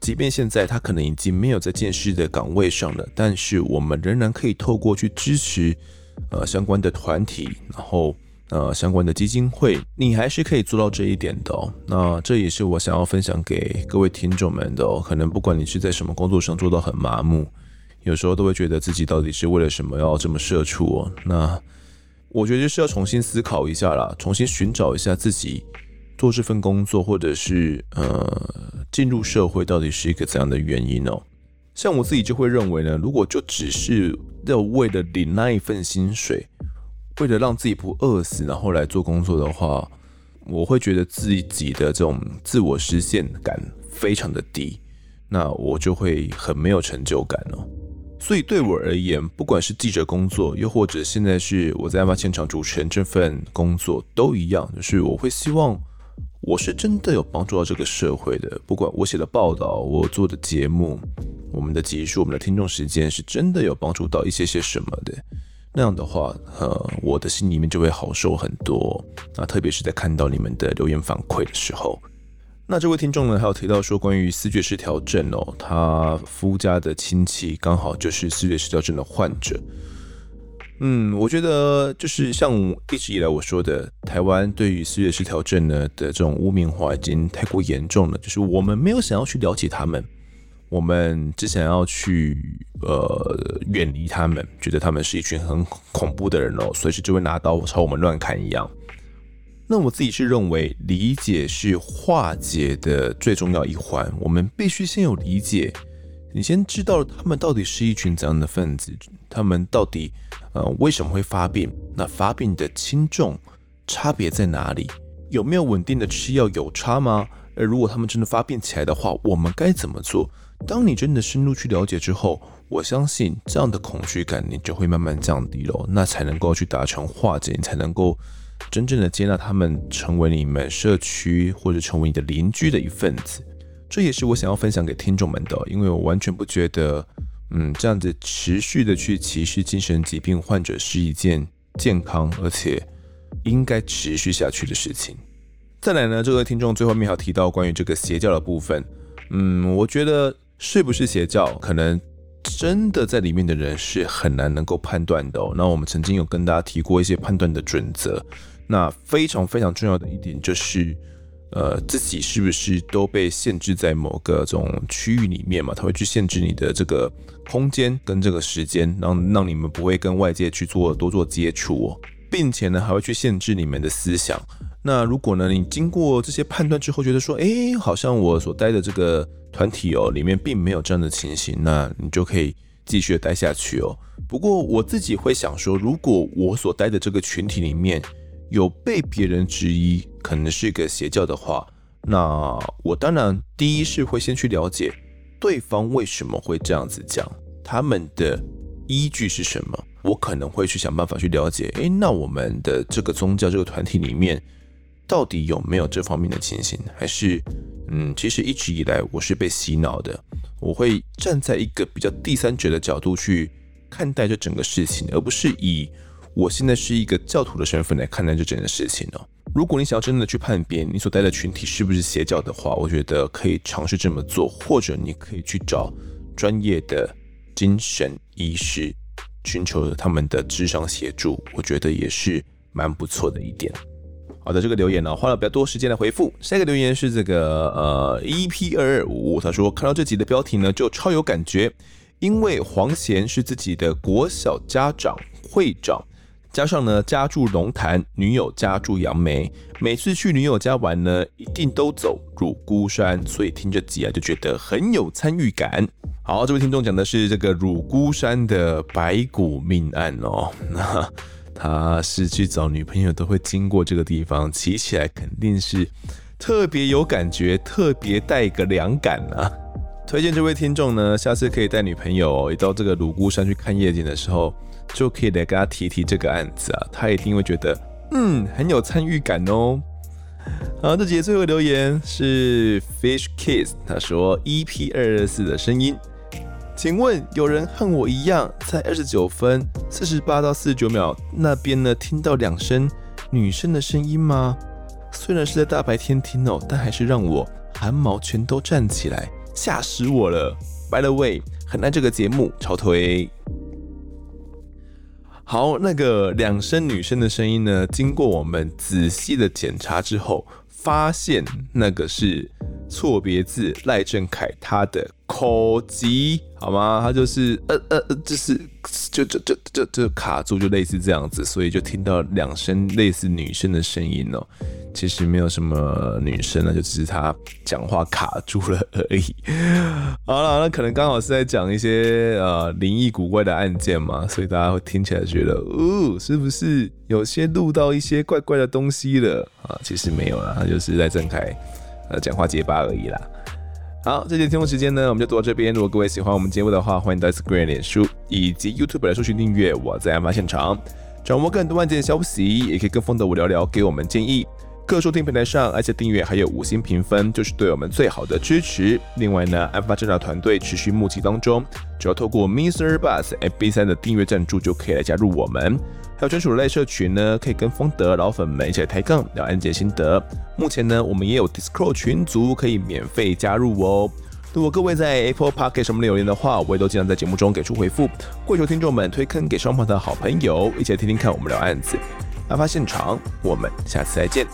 [SPEAKER 1] 即便现在他可能已经没有在监视的岗位上了，但是我们仍然可以透过去支持呃相关的团体，然后。呃，相关的基金会，你还是可以做到这一点的哦。那这也是我想要分享给各位听众们的哦。可能不管你是在什么工作上做到很麻木，有时候都会觉得自己到底是为了什么要这么社畜哦。那我觉得是要重新思考一下啦，重新寻找一下自己做这份工作，或者是呃进入社会到底是一个怎样的原因哦。像我自己就会认为呢，如果就只是要为了领那一份薪水。为了让自己不饿死，然后来做工作的话，我会觉得自己的这种自我实现感非常的低，那我就会很没有成就感哦。所以对我而言，不管是记者工作，又或者现在是我在案发现场主持人这份工作，都一样，就是我会希望我是真的有帮助到这个社会的。不管我写的报道，我做的节目，我们的集数，我们的听众时间，是真的有帮助到一些些什么的。那样的话，呃，我的心里面就会好受很多。那特别是在看到你们的留言反馈的时候，那这位听众呢，还有提到说关于思觉失调症哦，他夫家的亲戚刚好就是思觉失调症的患者。嗯，我觉得就是像一直以来我说的，台湾对于四月失调症呢的这种污名化已经太过严重了，就是我们没有想要去了解他们。我们只想要去呃远离他们，觉得他们是一群很恐怖的人哦，随时就会拿刀朝我们乱砍一样。那我自己是认为，理解是化解的最重要一环。我们必须先有理解，你先知道他们到底是一群怎样的分子，他们到底呃为什么会发病？那发病的轻重差别在哪里？有没有稳定的吃药有差吗？而如果他们真的发病起来的话，我们该怎么做？当你真的深入去了解之后，我相信这样的恐惧感你就会慢慢降低了，那才能够去达成化解，你才能够真正的接纳他们成为你们社区或者成为你的邻居的一份子。这也是我想要分享给听众们的，因为我完全不觉得，嗯，这样子持续的去歧视精神疾病患者是一件健康而且应该持续下去的事情。再来呢，这位听众最后面还提到关于这个邪教的部分，嗯，我觉得。是不是邪教？可能真的在里面的人是很难能够判断的。那我们曾经有跟大家提过一些判断的准则。那非常非常重要的一点就是，呃，自己是不是都被限制在某个这种区域里面嘛？他会去限制你的这个空间跟这个时间，让让你们不会跟外界去做多做接触哦，并且呢，还会去限制你们的思想。那如果呢，你经过这些判断之后，觉得说，诶，好像我所待的这个团体哦，里面并没有这样的情形，那你就可以继续待下去哦。不过我自己会想说，如果我所待的这个群体里面有被别人质疑可能是一个邪教的话，那我当然第一是会先去了解对方为什么会这样子讲，他们的依据是什么，我可能会去想办法去了解，诶，那我们的这个宗教这个团体里面。到底有没有这方面的情形？还是，嗯，其实一直以来我是被洗脑的。我会站在一个比较第三者的角度去看待这整个事情，而不是以我现在是一个教徒的身份来看待这整个事情哦。如果你想要真的去判别你所待的群体是不是邪教的话，我觉得可以尝试这么做，或者你可以去找专业的精神医师，寻求他们的智商协助，我觉得也是蛮不错的一点。好的，这个留言呢、花了比较多时间来回复。下一个留言是这个呃 EP 二二五，他说看到这集的标题呢，就超有感觉，因为黄贤是自己的国小家长会长，加上呢家住龙潭，女友家住杨梅，每次去女友家玩呢，一定都走乳姑山，所以听这集啊就觉得很有参与感。好，这位听众讲的是这个乳姑山的白骨命案哦，那 <laughs> 他是去找女朋友都会经过这个地方，骑起来肯定是特别有感觉，特别带个凉感啊。推荐这位听众呢，下次可以带女朋友也到这个乳姑山去看夜景的时候。就可以来跟他提提这个案子啊，他一定会觉得嗯很有参与感哦。好，这集的最后留言是 Fish Kiss，他说 EP 二二四的声音，请问有人和我一样在二十九分四十八到四十九秒那边呢听到两声女生的声音吗？虽然是在大白天听哦，但还是让我汗毛全都站起来，吓死我了。By the way，很爱这个节目，超推。好，那个两声女生的声音呢？经过我们仔细的检查之后，发现那个是错别字赖正凯他的口疾，好吗？他就是呃呃呃，就是就就就就就卡住，就类似这样子，所以就听到两声类似女生的声音哦。其实没有什么女生了，就只是她讲话卡住了而已。好了，那可能刚好是在讲一些呃灵异古怪的案件嘛，所以大家会听起来觉得，哦，是不是有些录到一些怪怪的东西了啊？其实没有啦，他就是在正凯呃讲话结巴而已啦。好，这节节目时间呢，我们就读到这边。如果各位喜欢我们节目的话，欢迎到 Instagram、脸书以及 YouTube 来搜寻订阅。我在案发现场，掌握更多案件消息，也可以跟风的我聊聊，给我们建议。各收听平台上，而且订阅还有五星评分，就是对我们最好的支持。另外呢，案发侦查团队持续募集当中，只要透过 Mr. Bus FB 三的订阅赞助，就可以来加入我们。还有专属的赖社群呢，可以跟风德老粉们一起抬杠聊案件心得。目前呢，我们也有 Discord 群组可以免费加入哦。如果各位在 Apple Park 上面留言的话，我也都尽量在节目中给出回复。跪求听众们推坑给双方的好朋友，一起来听听看我们聊案子。案发现场，我们下次再见。